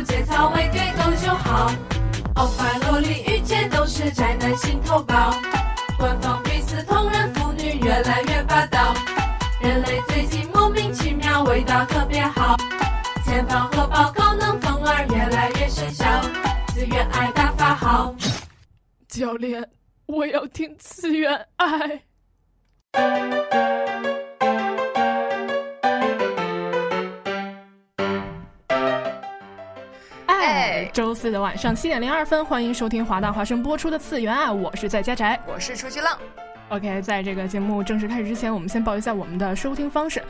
节操未对够就好，欧巴萝莉遇见都是宅男心头宝，官方彼此同人腐女越来越霸道，人类最近莫名其妙味道特别好。前方荷包高能风儿越来越生效，自愿爱大法好。教练，我要听自愿爱。周四的晚上七点零二分，欢迎收听华大华生播出的《次元爱》，我是在家宅。我是出去浪，OK，在这个节目正式开始之前，我们先报一下我们的收听方式。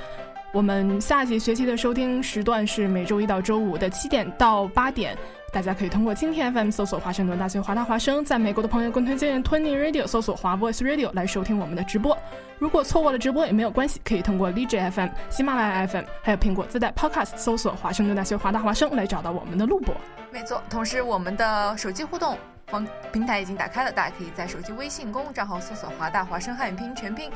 我们下学期的收听时段是每周一到周五的七点到八点，大家可以通过蜻蜓 FM 搜索华盛顿大学华大华生，在美国的朋友更推荐 Twenty Radio 搜索华 Voice Radio 来收听我们的直播。如果错过了直播也没有关系，可以通过 DJ FM、喜马拉雅 FM 还有苹果自带 Podcast 搜索华盛顿大学华大华生来找到我们的录播。没错。同时，我们的手机互动方平台已经打开了，大家可以在手机微信公众账号搜索“华大华生汉语拼音全拼”，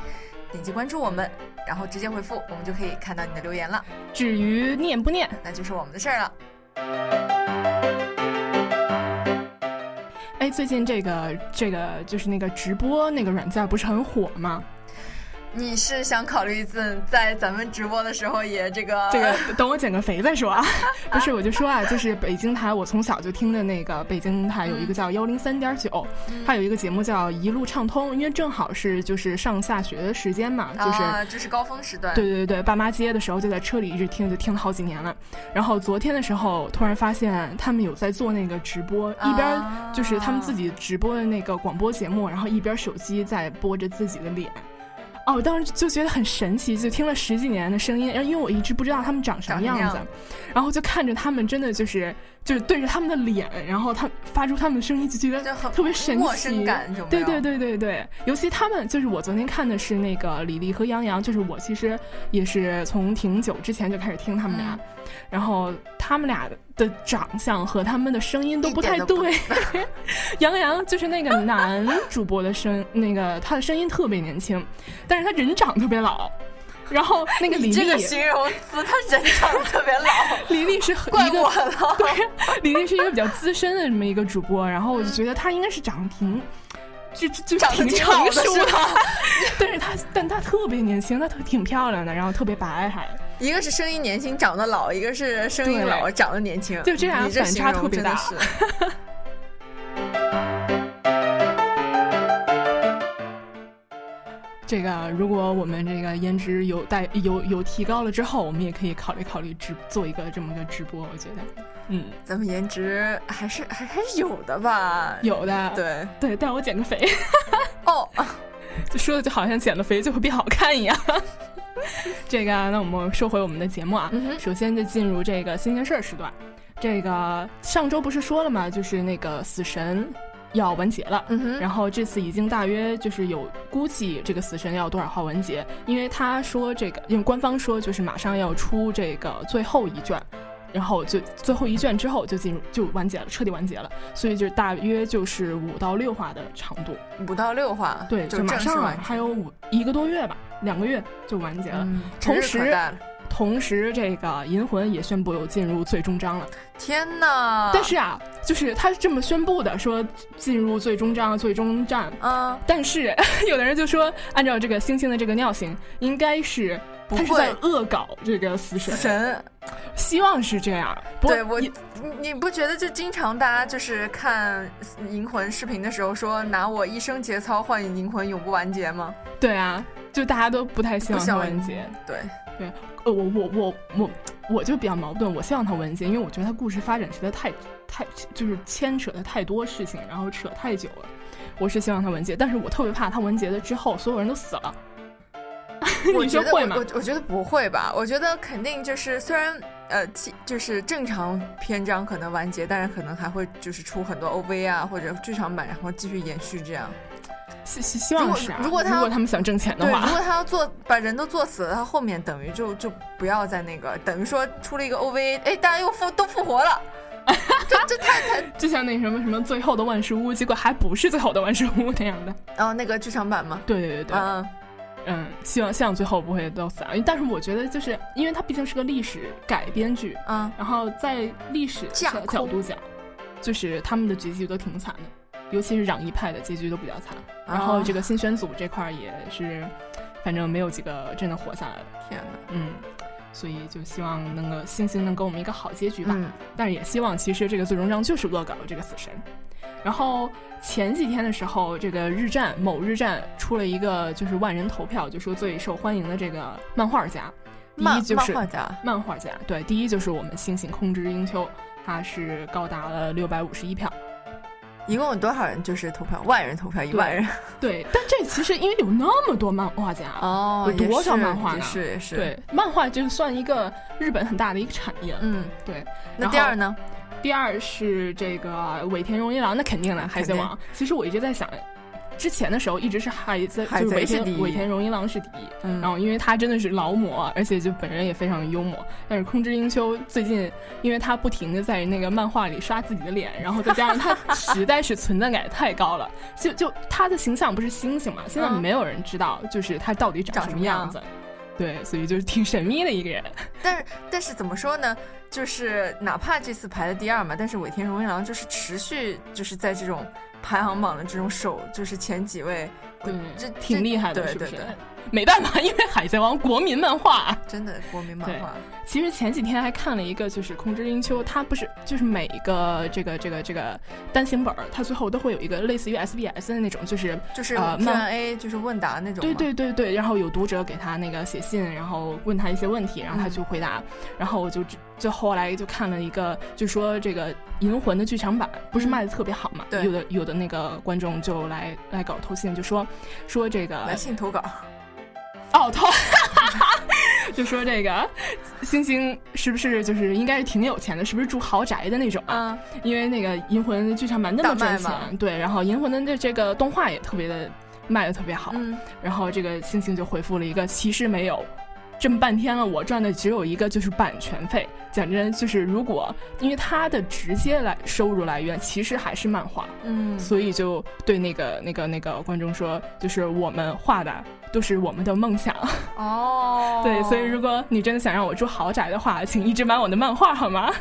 点击关注我们，然后直接回复，我们就可以看到你的留言了，至于念不念，那就是我们的事儿了。哎，最近这个这个就是那个直播那个软件不是很火吗？你是想考虑一次在咱们直播的时候也这个这个等我减个肥再说啊。不是，我就说啊，就是北京台，我从小就听的那个北京台有一个叫幺零三点九，它有一个节目叫一路畅通，因为正好是就是上下学的时间嘛，就是。啊，这是高峰时段。对对对，爸妈接的时候就在车里一直听，就听了好几年了。然后昨天的时候，突然发现他们有在做那个直播，一边就是他们自己直播的那个广播节目，然后一边手机在播着自己的脸。哦，我当时就觉得很神奇，就听了十几年的声音，然后因为我一直不知道他们长什么样子然后就看着他们真的就是就是对着他们的脸，然后他发出他们的声音，就觉得特别神奇，陌生感有有对对对对对，尤其他们就是我昨天看的是那个李丽和杨洋，就是我其实也是从挺久之前就开始听他们俩，嗯。然后他们俩的长相和他们的声音都不太对。杨洋就是那个男主播的声，那个他的声音特别年轻，但是他人长特别老。然后那个李丽这个丽，形容词，他人长得特别老，李丽是很怪我了。对，李丽是一个比较资深的这么一个主播，然后我就觉得她应该是长得挺，就就就挺成熟是吧？但是她但她特别年轻，她特挺漂亮的，然后特别白还，一个是声音年轻长得老，一个是声音老长得年轻，就这俩你这反差特别大 这个如果我们这个颜值有带有有提高了之后，我们也可以考虑考虑直做一个这么个直播，我觉得，嗯，咱们颜值还是还还是有的吧？有的，对。对，但我减个肥，哦，就说的就好像减了肥就会变好看一样。这个，那我们说回我们的节目啊，嗯首先就进入这个新鲜事儿时段。这个上周不是说了吗？就是那个死神要完结了。然后这次已经大约就是有估计这个死神要多少号完结，因为他说这个，因为官方说就是马上要出这个最后一卷，然后就最后一卷之后就进入就完结了，彻底完结了，所以就大约就是五到六话的长度，五到六话，对，就马上还有五一个多月吧，两个月就完结了。嗯，同时同时，这个银魂也宣布有进入最终章了。天呐！但是啊，就是他是这么宣布的，说进入最终章、最终战。嗯，但是 有的人就说，按照这个星星的这个尿性，应该是不他是在会恶搞这个死神，死神，希望是这样。不对我，你你不觉得就经常大家就是看银魂视频的时候说拿我一生节操换银魂永不完结吗？对啊，就大家都不太希望它完结。对，呃，我我我我我就比较矛盾，我希望它完结，因为我觉得它故事发展实在太太就是牵扯的太多事情，然后扯太久了。我是希望它完结，但是我特别怕它完结了之后所有人都死了。我觉得会吗我我觉得不会吧？我觉得肯定就是虽然呃，其就是正常篇章可能完结，但是可能还会就是出很多 OV 啊或者剧场版，然后继续延续这样。希希希望是、啊，如果如果他如果他们想挣钱的话，如，果他要做把人都做死了，他后面等于就就不要再那个，等于说出了一个 OV，哎，大家又复都复活了，这这太太 就像那什么什么最后的万事屋，结果还不是最后的万事屋那样的。哦那个剧场版吗？对对对对，嗯，嗯，希望希望最后不会都死啊。但是我觉得就是因为它毕竟是个历史改编剧，嗯然后在历史角角度讲，就是他们的结局都挺惨的，尤其是攘夷派的结局都比较惨。然后这个新选组这块儿也是，反正没有几个真的活下来的。天哪，嗯，所以就希望能够星星能给我们一个好结局吧。嗯但是也希望其实这个最终章就是恶搞这个死神。然后前几天的时候，这个日站某日站出了一个就是万人投票，就说最受欢迎的这个漫画家，第漫一就是漫画家，漫画家，对，第一就是我们星星空之英秋，他是高达了六百五十一票。一共有多少人就是投票？万人投票，一万人。对，但这其实因为有那么多漫画家，哦有多少漫画是是。，对，漫画就算一个日本很大的一个产业。嗯，对，那第二呢？第二是这个尾田荣一郎，那肯定的，海贼王。其实我一直在想，之前的时候一直是海贼，海就是尾田尾田荣一郎是第一。嗯然后因为他真的是劳模，而且就本人也非常幽默。但是空之英秋最近，因为他不停的在那个漫画里刷自己的脸，然后再加上他实在是存在感太高了，就就他的形象不是星星嘛，现在嗯没有人知道就是他到底长什么样么样子。对，所以就是挺神秘的一个人。但是但是怎么说呢？就是哪怕这次排的第二嘛，但是尾田荣一郎就是持续就是在这种排行榜的这种首就是前几位，对这挺厉害的，对对对是不是？没办法，因为《海贼王》国民漫画。真的国民漫画。其实前几天还看了一个，就是《空之英秋》，它不是就是每一个这个这个这个单行本儿，它最后都会有一个类似于 SBS 的那种，就是就是呃漫 Q&A，就是问答那种。对。对对对，然后有读者给他那个写信，然后问他一些问题，然后他就回答，然后我就只就后来就看了一个，就说这个《银魂》的剧场版不是卖的特别好嘛，对有的有的那个观众就来来搞偷信，就说说这个来信投稿，哦，投，就说这个星星是不是就是应该是挺有钱的，是不是住豪宅的那种啊？啊，因为那个《银魂》剧场版那么赚钱，对，然后《银魂》的这这个动画也特别的卖的特别好，嗯，然后这个星星就回复了一个，其实没有。这么半天了，我赚的只有一个，就是版权费。讲真，就是如果因为他的直接来收入来源其实还是漫画，嗯，所以就对那个那个那个观众说，就是我们画的都是我们的梦想。哦，对，所以如果你真的想让我住豪宅的话，请一直买我的漫画好吗？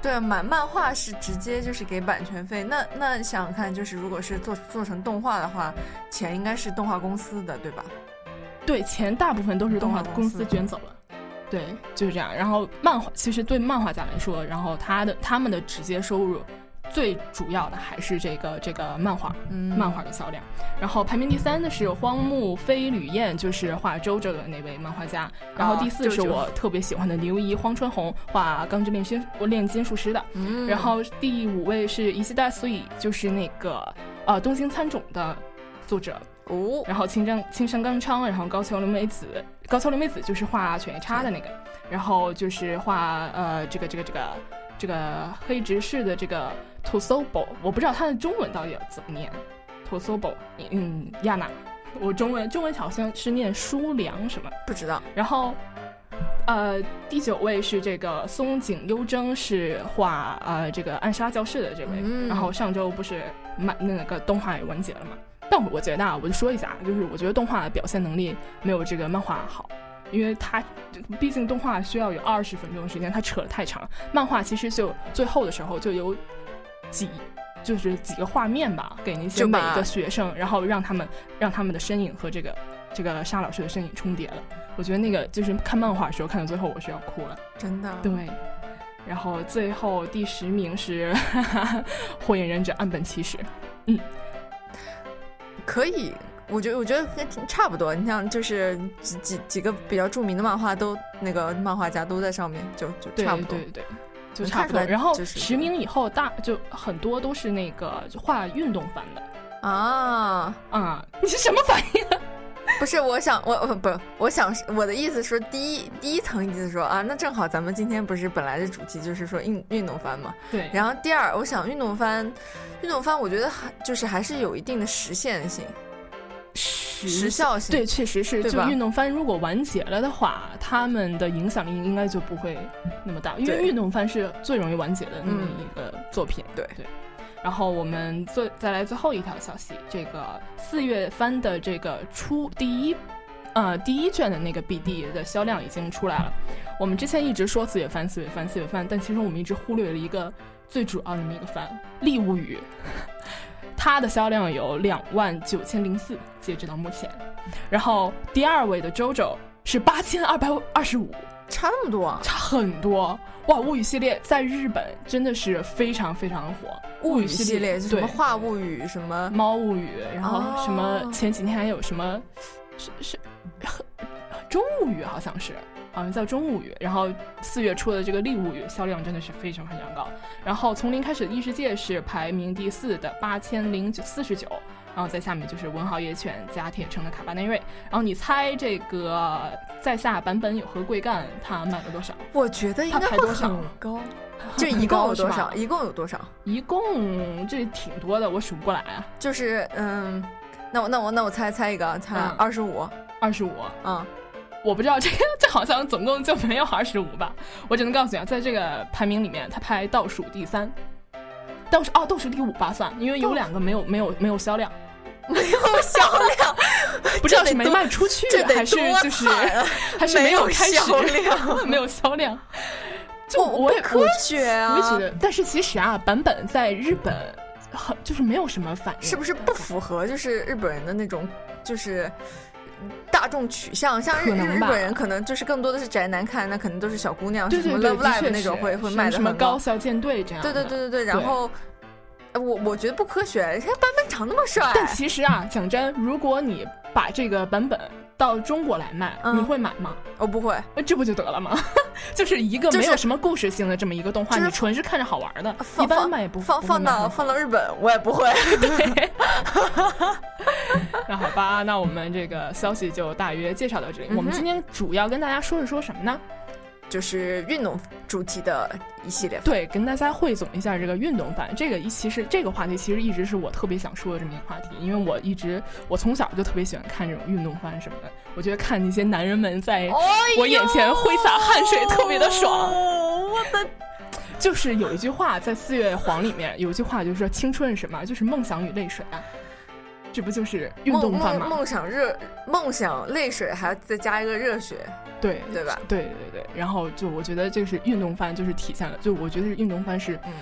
对买漫画是直接就是给版权费，那那想想看，就是如果是做做成动画的话，钱应该是动画公司的，对吧？对，钱大部分都是动画公司卷走了。对，就是这样。然后漫画其实对漫画家来说，然后他的他们的直接收入最主要的还是这个这个漫画。嗯，漫画的销量，然后排名第三的是荒木飞吕彦，就是画周周的那位漫画家。然后第四是我特别喜欢的刘怡荒川弘，画《钢之炼金炼金术师》的。嗯，然后第五位是伊西大所以，就是那个呃东京参种的作者。哦，然后青山青山刚昌，然后高桥留美子，高桥留美子就是画犬夜叉的那个，然后就是画呃这个这个这个这个黑执事的这个 Tosobo，我不知道他的中文到底要怎么念。Tosobo，嗯，亚娜，我中文中文好像是念舒良什么。不知道。然后，呃，第九位是这个松井优征，是画呃这个暗杀教室的这位。嗯然后上周不是满那个动画也完结了嘛？但我觉得啊，我就说一下啊，就是我觉得动画的表现能力没有这个漫画好，因为它毕竟动画需要有二十分钟的时间，它扯得太长。漫画其实就最后的时候就有几。就是几个画面吧，给那些每一个学生，然后让他们让他们的身影和这个这个沙老师的身影重叠了。我觉得那个就是看漫画的时候看到最后我是要哭了。真的。对，然后最后第十名是《火影忍者岸本齐史》。嗯，可以，我觉得我觉得跟差不多。你像就是几几几个比较著名的漫画都那个漫画家都在上面，就就差不多。对对对，就差不多。然后就是十名以后大就很多都是那个画运动番的啊，啊、你是什么反应？不是，我想我我不，我想我的意思说，第一第一层意思说啊，那正好咱们今天不是本来的主题就是说运运动番嘛。对，然后第二，我想运动番，运动番我觉得还就是还是有一定的实现性、时时效性。对，确实是，对运动番如果完结了的话，他们的影响力应该就不会那么大，因为运动番是最容易完结的那么嗯一个作品。对对。然后我们最再来最后一条消息，这个四月番的这个出第一，呃第一卷的那个 BD 的销量已经出来了。我们之前一直说四月番、四月番、四月番，但其实我们一直忽略了一个最主要的那么一个番《利物语》，它的销量有两万九千零四，截止到目前。然后第二位的 JoJo 是八千二百二十五，差那么多啊！差很多哇！物语系列在日本真的是非常非常火，物语系列就什么画物语什么猫物语，然后哦什么前几天还有什么是是 中物语好像是。好像叫中物语，然后四月出的这个利物语销量真的是非常非常高。然后从零开始的异世界是排名第四的八千零四十九，然后在下面就是文豪野犬加铁城的卡巴内瑞。然后你猜这个在下版本有何贵干它卖了多少？我觉得应该会 很高。就一共有多少？一共有多少？一共这挺多的，我数不过来啊，就是嗯，那我那我那我猜猜一个，猜嗯二十五。二十五。嗯，我不知道这个，这好像总共就没有二十五吧。我只能告诉你啊，在这个排名里面，它排倒数第三，倒数哦，倒数第五吧算，因为有两个没有没有没有销量，没有销量，不知道是没卖出去还是就是 还是没有开始销量。没有销量。就我我也不科学啊！我也觉得，但是其实啊，版本在日本很就是没有什么反应，是不是不符合就是日本人的那种就是大众取向？像日本人可能就是更多的是宅男看，那可能都是小姑娘，什么，Love Live 确那种会会卖的什么高。高校舰队这样。对对对对对，然后。呃我我觉得不科学，他版本长那么帅，但其实啊，讲真，如果你把这个版本到中国来卖，嗯你会买吗？我不会，呃这不就得了吗？就是一个没有什么故事性的这么一个动画，就是你纯是看着好玩的，放一般卖也不放放到放到日本，我也不会。那好吧，那我们这个消息就大约介绍到这里。我们今天主要跟大家说一说什么呢？就是运动主题的一系列。对，跟大家汇总一下这个运动番。这个一其实这个话题其实一直是我特别想说的这么一个话题，因为我一直我从小就特别喜欢看这种运动番什么的。我觉得看那些男人们在我眼前挥洒汗水特别的爽。哦，我的就是有一句话在《四月黄》里面有一句话，就是说青春是什么？就是梦想与泪水啊。这不就是运动番吗？梦想热梦想泪水，还要再加一个热血，对对吧？对对对。然后就我觉得这是运动番，就是体现了，就我觉得运动番是嗯，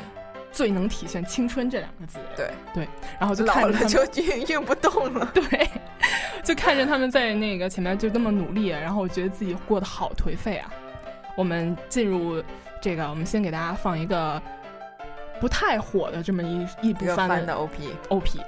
最能体现青春这两个字。对对。然后就老了看着就运运不动了。对，就看着他们在那个前面就那么努力，然后我觉得自己过得好颓废啊。我们进入这个，我们先给大家放一个不太火的这么一一部番的 OP，OP。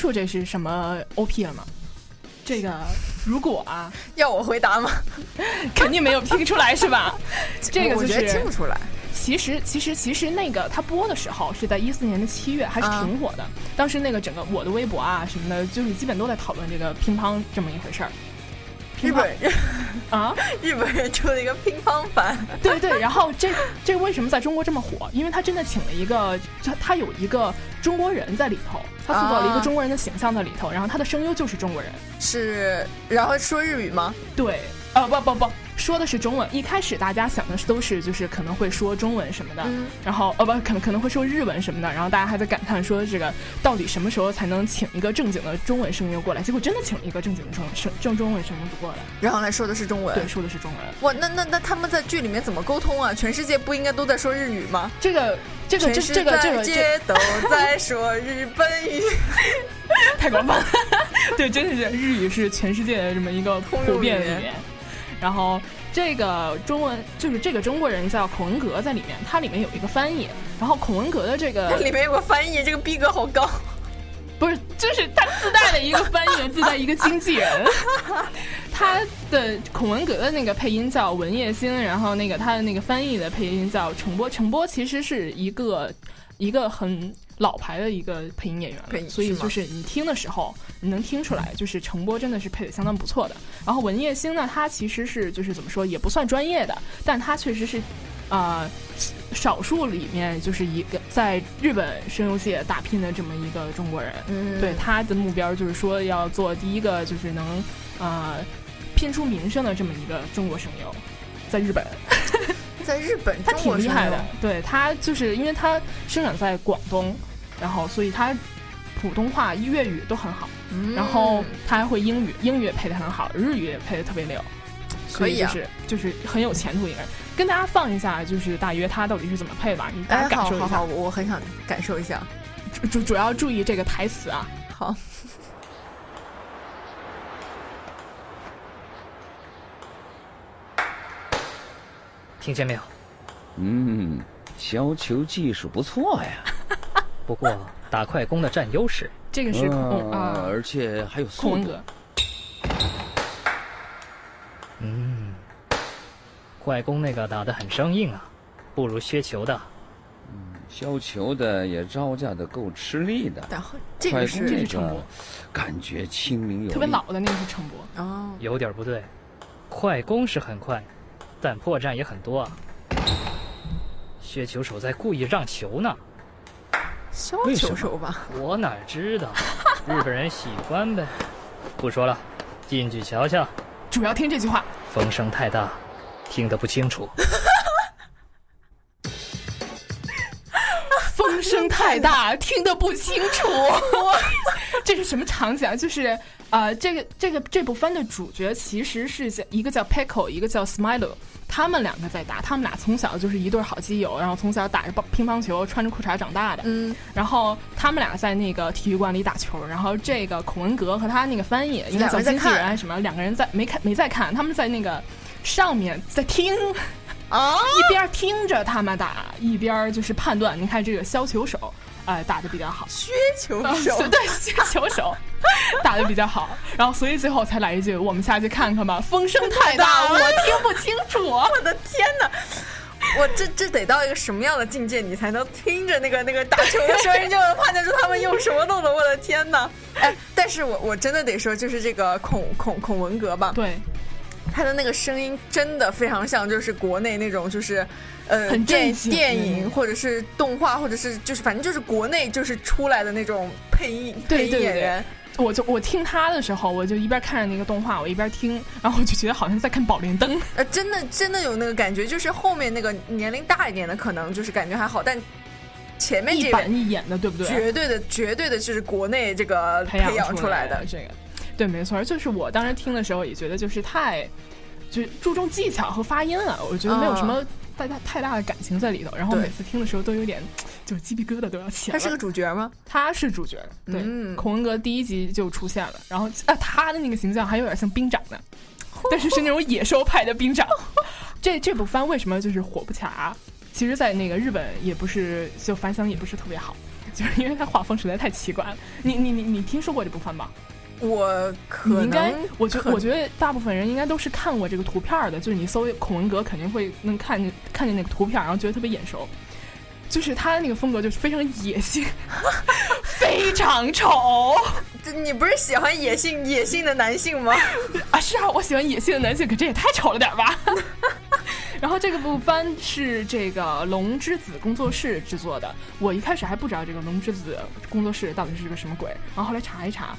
家听出这是什么 OP 了吗？这个如果啊，要我回答吗？肯定没有听出来是吧？这个就我觉得听不，出来。其实其实其实那个他播的时候是在一四年的七月，还是啊挺火的。当时那个整个我的微博啊什么的，就是基本都在讨论这个乒乓这么一回事儿。日本人啊，日本人出了一个乒乓番，对对，然后这这为什么在中国这么火？因为他真的请了一个，他他有一个中国人在里头，他塑造了一个啊中国人的形象在里头，然后他的声优就是中国人。是然后说日语吗？对，呃，不不不，说的是中文。一开始大家想的是都是就是可能会说中文什么的，嗯然后哦不可能可能会说日文什么的，然后大家还在感叹说这个到底什么时候才能请一个正经的中文声优过来？结果真的请了一个正经的中声正中文声优过来，然后来说的是中文。对，说的是中文。哇，那那那他们在剧里面怎么沟通啊？全世界不应该都在说日语吗？这个这个这个这个这界街都在说日本语。太广泛了，对，真的是日语是全世界的这么一个普遍的语言。然后这个中文就是这个中国人叫孔文革在里面，它里面有一个翻译。然后孔文革的这个 里面有个翻译，这个逼格好高。不是，就是他自带的一个翻译，自带一个经纪人。他的孔文革的那个配音叫文叶星，然后那个他的那个翻译的配音叫程波。程波其实是一个一个很老牌的一个配音演员了，所以就是你听的时候，你能听出来，就是程波真的是配的相当不错的。然后文叶星呢，他其实是就是怎么说，也不算专业的，但他确实是。啊、少数里面就是一个在日本声优界打拼的这么一个中国人，嗯对他的目标就是说要做第一个就是能呃拼出名声的这么一个中国声优，在日本 在日本他挺厉害的对他就是因为他生长在广东，然后所以他普通话、粤语都很好，嗯然后他还会英语，英语也配得很好，日语也配得特别溜。所以就可以啊是就是很有前途一个人，跟大家放一下，就是大约他到底是怎么配吧，你大哎，家感受一下。好好好，我很想感受一下。主主主要注意这个台词啊，好，听见没有？嗯，削球技术不错呀，不过打快攻的占优势。这个是空啊啊而且还有速度。嗯，快攻那个打得很生硬啊，不如削球的。削球的也招架的够吃力的，然后这快个是攻这个是程博感觉清明有，特别老的那个是程博，哦，有点不对，快攻是很快，但破绽也很多啊。削球手在故意让球呢，削为什么球手吧？我哪知道？日本人喜欢呗。不说了，进去瞧瞧。主要听这句话。风声太大，听得不清楚。风声太大，听得不清楚。这是什么场景啊？就是呃，这个这个这部番的主角其实是叫一个叫 Pickle，一个叫 Smilo，他们两个在打，他们俩从小就是一对好基友，然后从小打着棒乒乓球，穿着裤衩长大的。嗯，然后他们俩在那个体育馆里打球，然后这个孔文革和他那个翻译，应该叫经纪人什么，两个人在没看没在看，他们在那个上面在听。啊，一边听着他们打，一边就是判断。你看这个削球手，哎、打的比较好。削球啊手，对，削球手 打的比较好，然后所以最后才来一句：“我们下去看看吧。”风声太大，我听不清楚。我的天哪！我这这得到一个什么样的境界，你才能听着那个那个打球的声音就能判断出他们用什么动作？我的天哪！哎，但是我我真的得说，就是这个孔孔孔文革吧，对，他的那个声音真的非常像，就是国内那种就是。呃，电正电影或者是动画，或者是就是反正就是国内就是出来的那种配音配音对对对演员，我就我听他的时候，我就一边看着那个动画，我一边听，然后我就觉得好像在看《宝莲灯》。呃，真的真的有那个感觉，就是后面那个年龄大一点的可能就是感觉还好，但前面一这位板一演的，对不对？绝对的绝对的就是国内这个培养养出来的的。这个，对，没错，就是我当时听的时候也觉得就是太，就是注重技巧和发音了，我觉得没有什么太大太大的感情在里头，然后每次听的时候都有点，就鸡皮疙瘩都要起来。他是个主角吗？他是主角，对，嗯孔文革第一集就出现了，然后啊，他的那个形象还有点像兵长呢，但是是那种野兽派的兵长。这这部番为什么就是火不起来啊？其实，在那个日本也不是就反响也不是特别好，就是因为它画风实在太奇怪了。你你你你听说过这部番吗？我可能应该，我觉可我觉得大部分人应该都是看过这个图片儿的，就是你搜孔文革肯定会能看见看见那个图片儿，然后觉得特别眼熟。就是他的那个风格就是非常野性，非常丑这你不是喜欢野性野性的男性吗？啊！是啊，我喜欢野性的男性，可这也太丑了点儿吧。然后这个部番是这个龙之子工作室制作的，我一开始还不知道这个龙之子工作室到底是个什么鬼，然后后来查一查，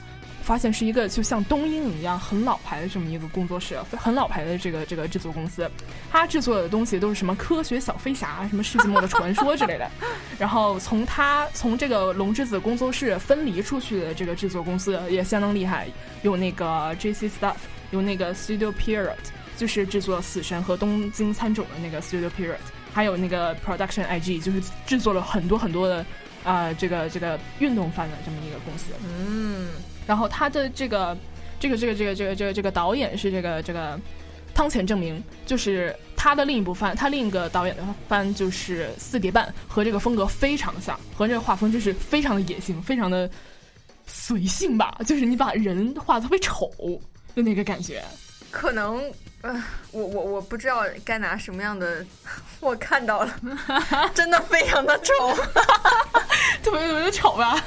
发现是一个就像东映一样很老牌的这么一个工作室，很老牌的这个这个制作公司，它制作的东西都是什么科学小飞侠、什么世纪末的传说之类的。然后从它从这个龙之子工作室分离出去的这个制作公司也相当厉害，有那个 JC Stuff，有那个 Studio Period。就是制作《死神》和《东京参种》的那个 Studio Period，还有那个 Production IG，就是制作了很多很多的啊、呃这个这个运动番的这么一个公司。嗯，然后他的这个这个这个这个这个这个这个导演是这个这个汤浅证明，就是他的另一部番，他另一个导演的番就是《四叠半》，和这个风格非常像，和这个画风就是非常的野性，非常的随性吧，就是你把人画的特别丑的那个感觉。可能 呃，我我我不知道该拿什么样的，我看到了，真的非常的丑。特别特别的丑吧？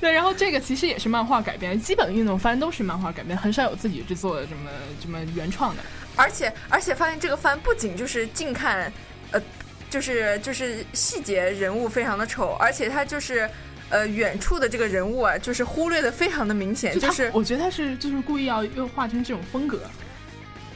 对，然后这个其实也是漫画改编，基本运动番都是漫画改编，很少有自己制作的这么这么原创的。而且而且发现这个番不仅就是近看，呃，就是就是细节人物非常的丑，而且它就是呃远处的这个人物啊，就是忽略的非常的明显，就就是我觉得他是就是故意要又画成这种风格，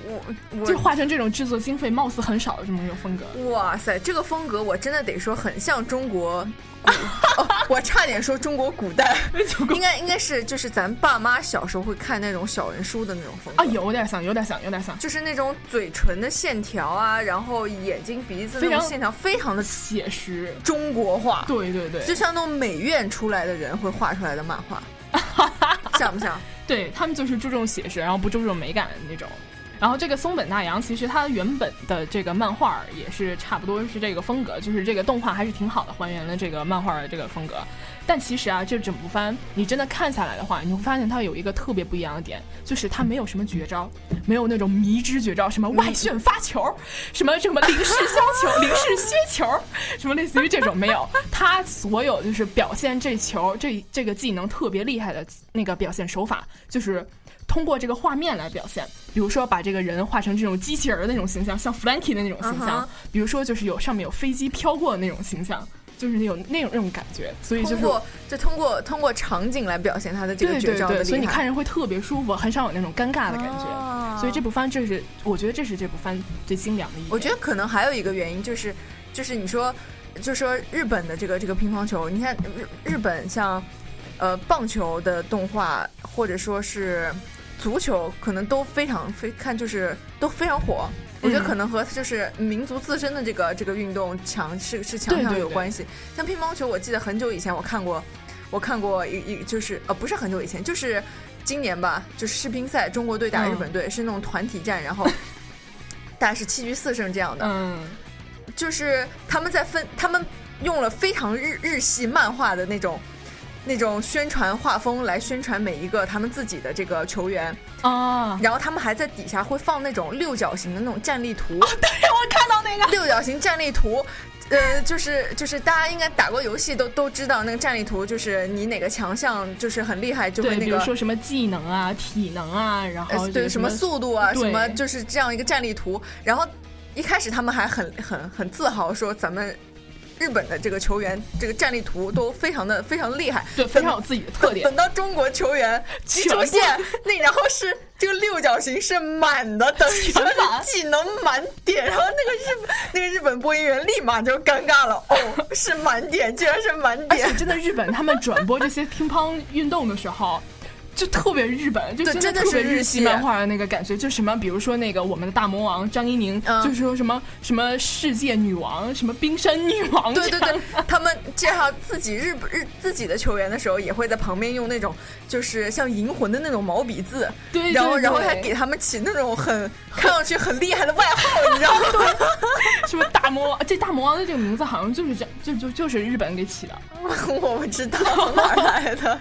我我就画成这种制作经费貌似很少的这么一种风格。哇塞，这个风格我真的得说很像中国，哦、我差点说中国古代，应该应该是就是咱爸妈小时候会看那种小人书的那种风格啊，有点像，有点像，有点像，就是那种嘴唇的线条啊，然后眼睛、鼻子那种线条非常的写实。中国画，对对对，就像那种美院出来的人会画出来的漫画，像不像？对他们就是注重写实，然后不注重美感的那种。然后这个松本大洋其实它原本的这个漫画也是差不多是这个风格，就是这个动画还是挺好的，还原了这个漫画的这个风格。但其实啊，这整部番你真的看下来的话，你会发现它有一个特别不一样的点，就是它没有什么绝招，没有那种迷之绝招，什么外旋发球，什么什么零式削球、零式削球，什么类似于这种没有。它所有就是表现这球这这个技能特别厉害的那个表现手法，就是。通过这个画面来表现，比如说把这个人画成这种机器人的那种形象，像 Flanky 的那种形象；比如说就是有上面有飞机飘过的那种形象，就是有那种那种感觉。所以就是通过就通过通过场景来表现他的这个绝招的。所以你看人会特别舒服，很少有那种尴尬的感觉。啊所以这部番这是我觉得这是这部番最精良的一点。我觉得可能还有一个原因就是，就是你说，就说日本的这个这个乒乓球，你看日日本像呃棒球的动画，或者说是足球，可能都非常非看就是都非常火。我觉得嗯可能和就是民族自身的这个这个运动强是是强项对对对有关系。像乒乓球，我记得很久以前我看过，我看过一一就是呃不是很久以前，就是今年吧，就是世乒赛，中国队打嗯日本队、是那种团体战，然后 大概是七局四胜这样的。嗯，就是他们在分，他们用了非常日日系漫画的那种那种宣传画风来宣传每一个他们自己的这个球员，啊，然后他们还在底下会放那种六角形的那种战力图，对我看到那个，六角形战力图。呃，就是就是大家应该打过游戏都都知道那个战力图，就是你哪个强项就是很厉害，就会，那个比如说什么技能啊、体能啊，然后呃，对，什么速度啊，什么就是这样一个战力图。然后一开始他们还很很很自豪说咱们日本的这个球员这个战力图都非常的非常厉害，对非常有自己的特点等。到中国球员出现，那然后是这个六角形是满的，等于说是技能满点，然后那个日那个日本播音员立马就尴尬了，哦，是满点，居然是满点而且。真的，日本他们转播这些乒乓运动的时候，就特别日本，就真的特别日是日系系。漫画的那个感觉，就什么比如说那个我们的大魔王张怡宁，嗯。就是说什么什么世界女王，什么冰山女王，对对对，他们介绍自己日日自己的球员的时候，也会在旁边用那种就是像银魂的那种毛笔字，对然后然后还给他们起那种很看上去很厉害的外号，你知道吗？什么大魔王，这大魔王的这个名字好像就是这样，就就就是日本给起的。我不知道从哪儿来的。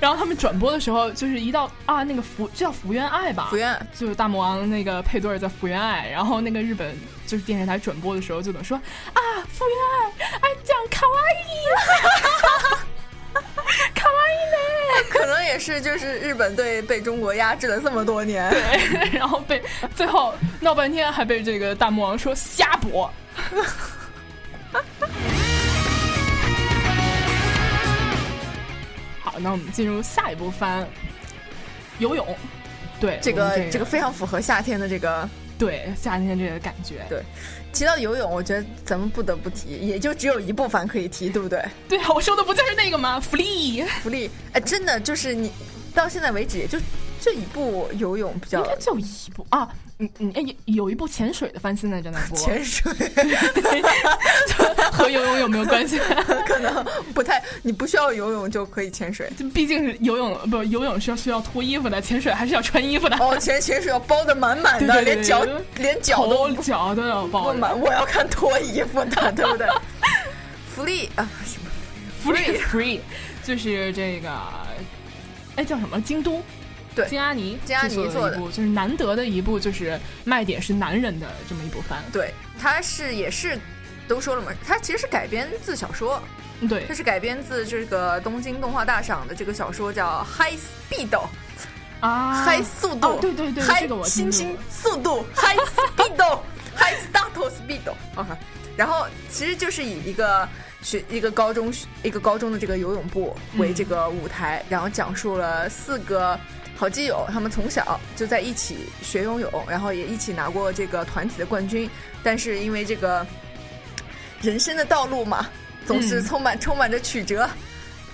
然后他们转播的时候，就是一到啊那个福，这叫福原爱吧？福原就是大魔王那个配对儿叫福原爱，然后那个日本就是电视台转播的时候就怎么说啊福原爱，爱讲卡哇伊，卡哇伊呢？可能也是就是日本队被中国压制了这么多年，对，然后被最后闹半天，还被这个大魔王说瞎播。好，那我们进入下一部番，游泳。对，这个这个非常符合夏天的这个。对夏天这个感觉。对，提到游泳，我觉得咱们不得不提，也就只有一部分可以提，对不对？对啊，我说的不就是那个吗？Free，福利，哎，真的就是你到现在为止，也就这一部游泳比较应该就一部啊。嗯嗯，哎，有有一部潜水的翻现在正在播，潜水，和游泳有没有关系？可能不太，你不需要游泳就可以潜水。就 毕竟是游泳，不游泳是要需要脱衣服的，潜水还是要穿衣服的。哦，潜潜水要包的满满的，对对对连脚连脚都头脚都要包满。我要看脱衣服的，对不对？福利啊，什么 free free，就是这个，哎叫什么？京都。对金阿尼，金阿尼做的一部，就是难得的一部，就是卖点是男人的这么一部番。对，它是也是都说了嘛，它其实是改编自小说，对它，是改编自这个东京动画大赏的这个小说叫《High Speed》。啊 High 速度，哦对对对 High 这个我星星速度，High Speed，High Start Speed。OK，然后其实就是以一个学一个高中一个高中的这个游泳部为这个舞台，然后讲述了四个好基友，他们从小就在一起学游泳，然后也一起拿过这个团体的冠军，但是因为这个人生的道路嘛，总是嗯充满、充满着曲折，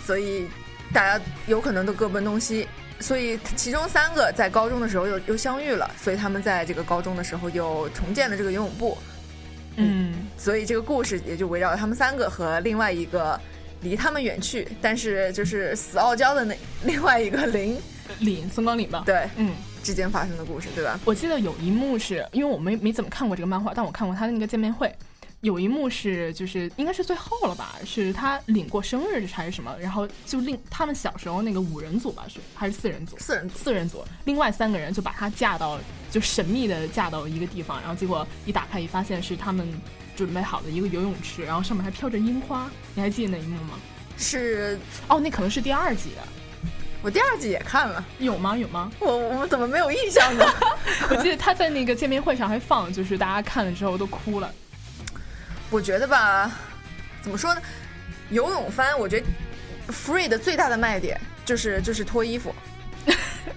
所以大家有可能都各奔东西。所以其中三个在高中的时候又又相遇了，所以他们在这个高中的时候又重建了这个游泳部。嗯，所以这个故事也就围绕他们三个和另外一个离他们远去，但是就是死傲娇的那另外一个林 林松光林吧。，对嗯，之间发生的故事，对吧？我记得有一幕是因为我没没怎么看过这个漫画，但我看过他的那个见面会。有一幕是就是应该是最后了吧，是他领过生日还是什么，然后就另他们小时候那个五人组吧是还是四人组，四人组四人组，另外三个人就把他架到就神秘的架到一个地方，然后结果一打开一发现是他们准备好的一个游泳池，然后上面还飘着樱花，你还记得那一幕吗？是哦，那可能是第二集的，我第二季也看了，有吗？有吗？我我怎么没有印象呢？我记得他在那个见面会上还放，就是大家看了之后都哭了。我觉得吧，怎么说呢？游泳番，我觉得 Free 的最大的卖点就是就是脱衣服。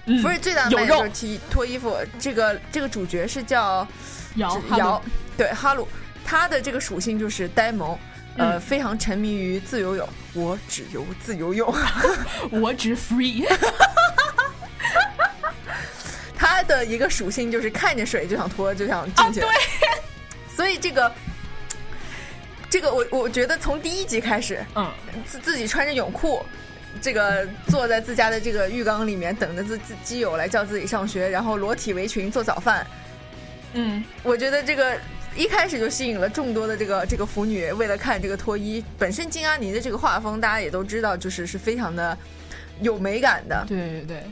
嗯 Free 最大的卖点就是提脱衣服。这个这个主角是叫摇哈是摇鲁，对哈鲁，他的这个属性就是呆萌。呃，嗯非常沉迷于自由泳，我只游自由泳。我只 free，他的一个属性就是看见水就想脱，就想进去。对，所以这个这个我我觉得从第一集开始，嗯，自自己穿着泳裤，这个坐在自家的这个浴缸里面，等着自自基友来叫自己上学，然后裸体围裙做早饭。嗯，我觉得这个一开始就吸引了众多的这个这个腐女，为了看这个脱衣。本身金阿尼的这个画风，大家也都知道，就是是非常的有美感的。对对对，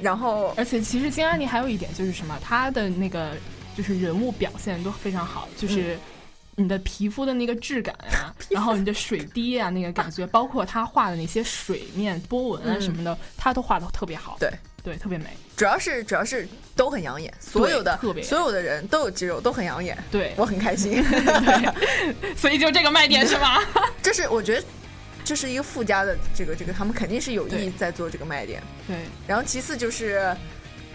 然后而且其实金阿妮还有一点就是什么，她的那个就是人物表现都非常好，就是。你的皮肤的那个质感啊，然后你的水滴啊，那个感觉，包括他画的那些水面波纹啊嗯什么的，他都画的特别好。对对，特别美。主要是主要是都很养眼，所有的所有的人都有肌肉，都很养眼，对，我很开心。对，所以就这个卖点是吗？这是我觉得这是一个附加的这个这个，他们肯定是有意在做这个卖点。对，然后其次就是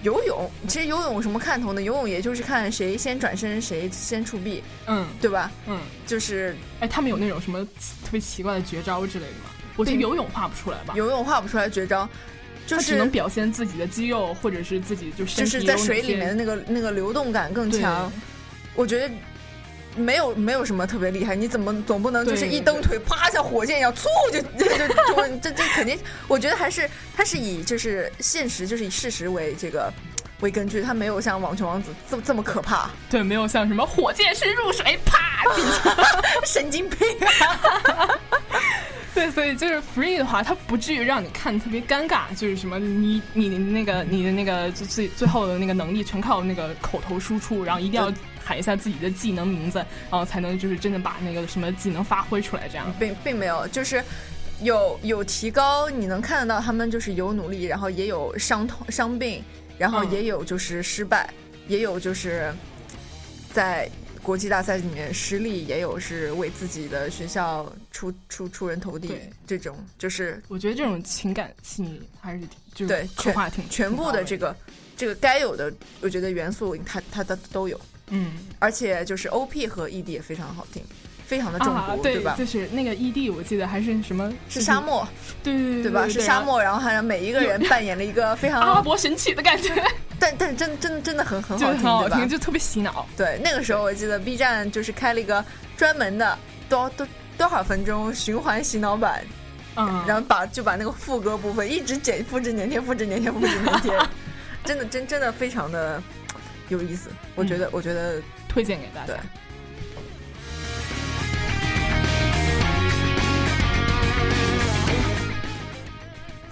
游泳，其实游泳有什么看头呢？游泳也就是看谁先转身，谁先触壁，嗯对吧？嗯，就是哎，他们有那种什么特别奇怪的绝招之类的吗？我觉得游泳画不出来吧。游泳画不出来绝招。就是只能表现自己的肌肉，或者是自己就是就是在水里面的那个那个流动感更强。我觉得没有没有什么特别厉害，你怎么总不能就是一蹬腿，啪像火箭一样，嗖就 就就就这这肯定，我觉得还是它是以就是现实就是以事实为这个为根据，他没有像网球王子这么这么可怕，对，没有像什么火箭式入水，啪。神经病。对，所以就是 free 的话，它不至于让你看特别尴尬，就是什么你你的那个你的那个最最最后的那个能力全靠那个口头输出，然后一定要喊一下自己的技能名字，然后才能就是真的把那个什么技能发挥出来，这样。并并没有，就是有有提高，你能看得到他们就是有努力，然后也有伤痛伤病，然后嗯也有就是失败，也有就是在国际大赛里面失利，也有是为自己的学校出出出人头地对。这种，就是我觉得这种情感细腻还是挺就是对刻画挺全部的这个个这个该有的，我觉得元素它它的都有，嗯。而且就是 OP 和 ED 也非常好听，非常的中啊毒，对吧？就是那个异地我记得还是什么是沙，漠，对对对对吧？是沙。漠，然后好像每一个人扮演了一个 非常阿拉常，伯神曲的感觉，但但是真真真的很很好听，好听，？就特别洗脑。对，那个时候我记得 B 站就是开了一个专门的多多多少分钟循环洗脑版，嗯，然后把就把那个副歌部分一直剪，复制粘贴，复制粘贴，复制粘贴，真的真真的非常的有意思。我觉得，我觉得推荐给大家对。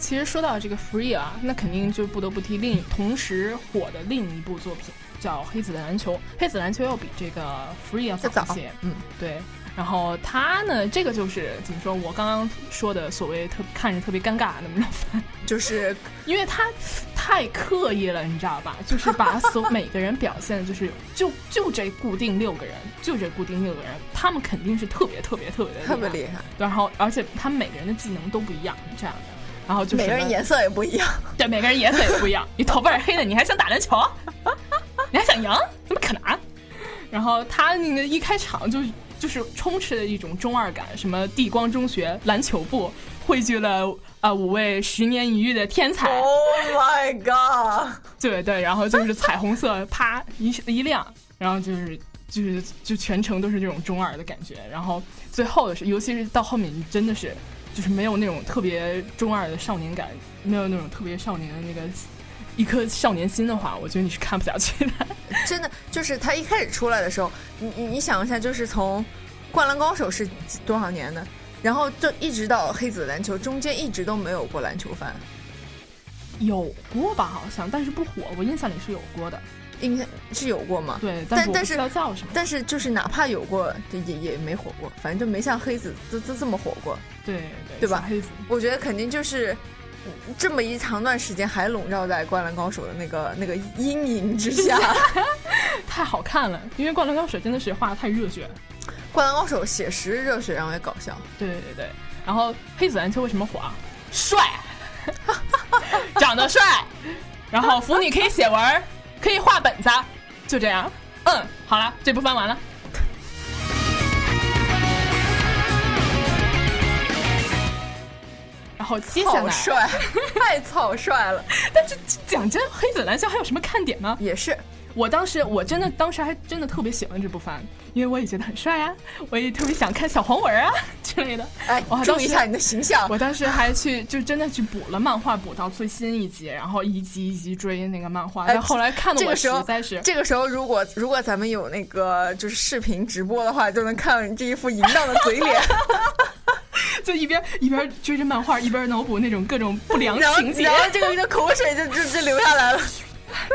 其实说到这个 Free 啊，那肯定就不得不提另同时火的另一部作品，叫《黑子的篮球》。黑子篮球要比这个 Free 要再早早一些，，嗯，对。然后他呢，这个就是怎么说？我刚刚说的所谓特看着特别尴尬的那种番，就是因为他太刻意了，你知道吧？就是把所 每个人表现的就是就就这固定六个人，就这固定六个人，他们肯定是特别特别特别的特别厉害，然后而且他们每个人的技能都不一样，这样的。然后就每个人颜色也不一样。对每个人颜色也不一样。你头发是黑的，你还想打篮球？你还想赢？怎么可能？然后他那个一开场就就是充斥着一种中二感，什么地光中学篮球部汇聚了啊、五位十年一遇的天才，Oh my god！对对，然后就是彩虹色，啪一一亮，然后就是就是就全程都是这种中二的感觉，然后最后的是，尤其是到后面，你真的是就是没有那种特别中二的少年感，没有那种特别少年的那个一颗少年心的话，我觉得你是看不下去的。真的就是他一开始出来的时候，你你你想一下，就是从《灌篮高手》是多少年的，然后就一直到黑子篮球，中间一直都没有过篮球番，有过吧，好像，但是不火，我印象里是有过的。应该是有过吗？对，但但是。但是就是哪怕有过，也也也没火过，反正就没像黑子这这这么火过。对对对吧黑子，我觉得肯定就是这么一长段时间还笼罩在《灌篮高手》的那个那个阴影之下。太好看了，因为《灌篮高手》真的是画的太热血。《灌篮高手》写实热血，然后也搞笑。对对对，然后黑子篮球为什么火啊？帅，长得帅，然后服女可以写文儿，可以画本子，就这样。嗯，好了，这部翻完了。然后接下来，草率，太草率了，但是讲真，黑子篮球还有什么看点呢？也是。我当时我真的当时还真的特别喜欢这部番，因为我也觉得很帅啊，我也特别想看小黄文啊 之类的。哎我还，注意一下你的形象。我当时还去就真的去补了漫画，补到最新一集，然后一集一集追那个漫画。哎但后来看的我实在是，这个时候，如果如果咱们有那个就是视频直播的话，就能看到你这一副淫荡的嘴脸，就一边一边追着漫画，一边脑补那种各种不良情节然。后这个这个口水就就就流下来了。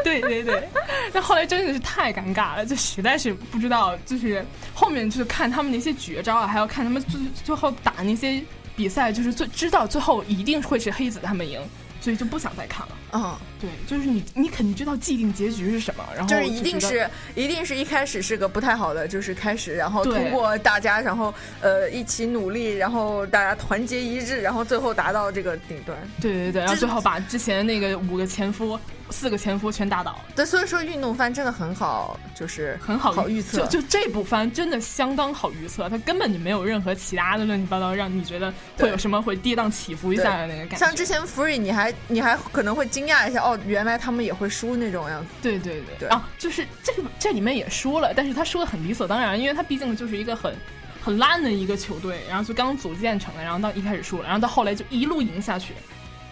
对 对对，但后来真的是太尴尬了，就实在是不知道，就是后面就是看他们那些绝招啊，还要看他们最最后打那些比赛，就是最知道最后一定会是黑子他们赢，所以就不想再看了。嗯，对，就是你你肯定知道既定结局是什么，然后就是一定是一定是一开始是个不太好的，就是开始，然后通过大家，然后呃一起努力，然后大家团结一致，然后最后达到这个顶端。对对对，然后最后把之前那个五个前夫、四个前夫全打倒，对，所以说运动番真的很好，就是很好好预测。就就这部番真的相当好预测，它根本就没有任何其他的乱七八糟让你觉得会有什么会跌宕起伏一下的那个感觉。像之前 Free，你还你还可能会惊讶一下，哦，原来他们也会输那种样子。对对对对啊，就是这个这里面也说了，但是他说的很理所当然，因为他毕竟就是一个很很烂的一个球队，然后就刚组建成了，然后到一开始输了，然后到后来就一路赢下去，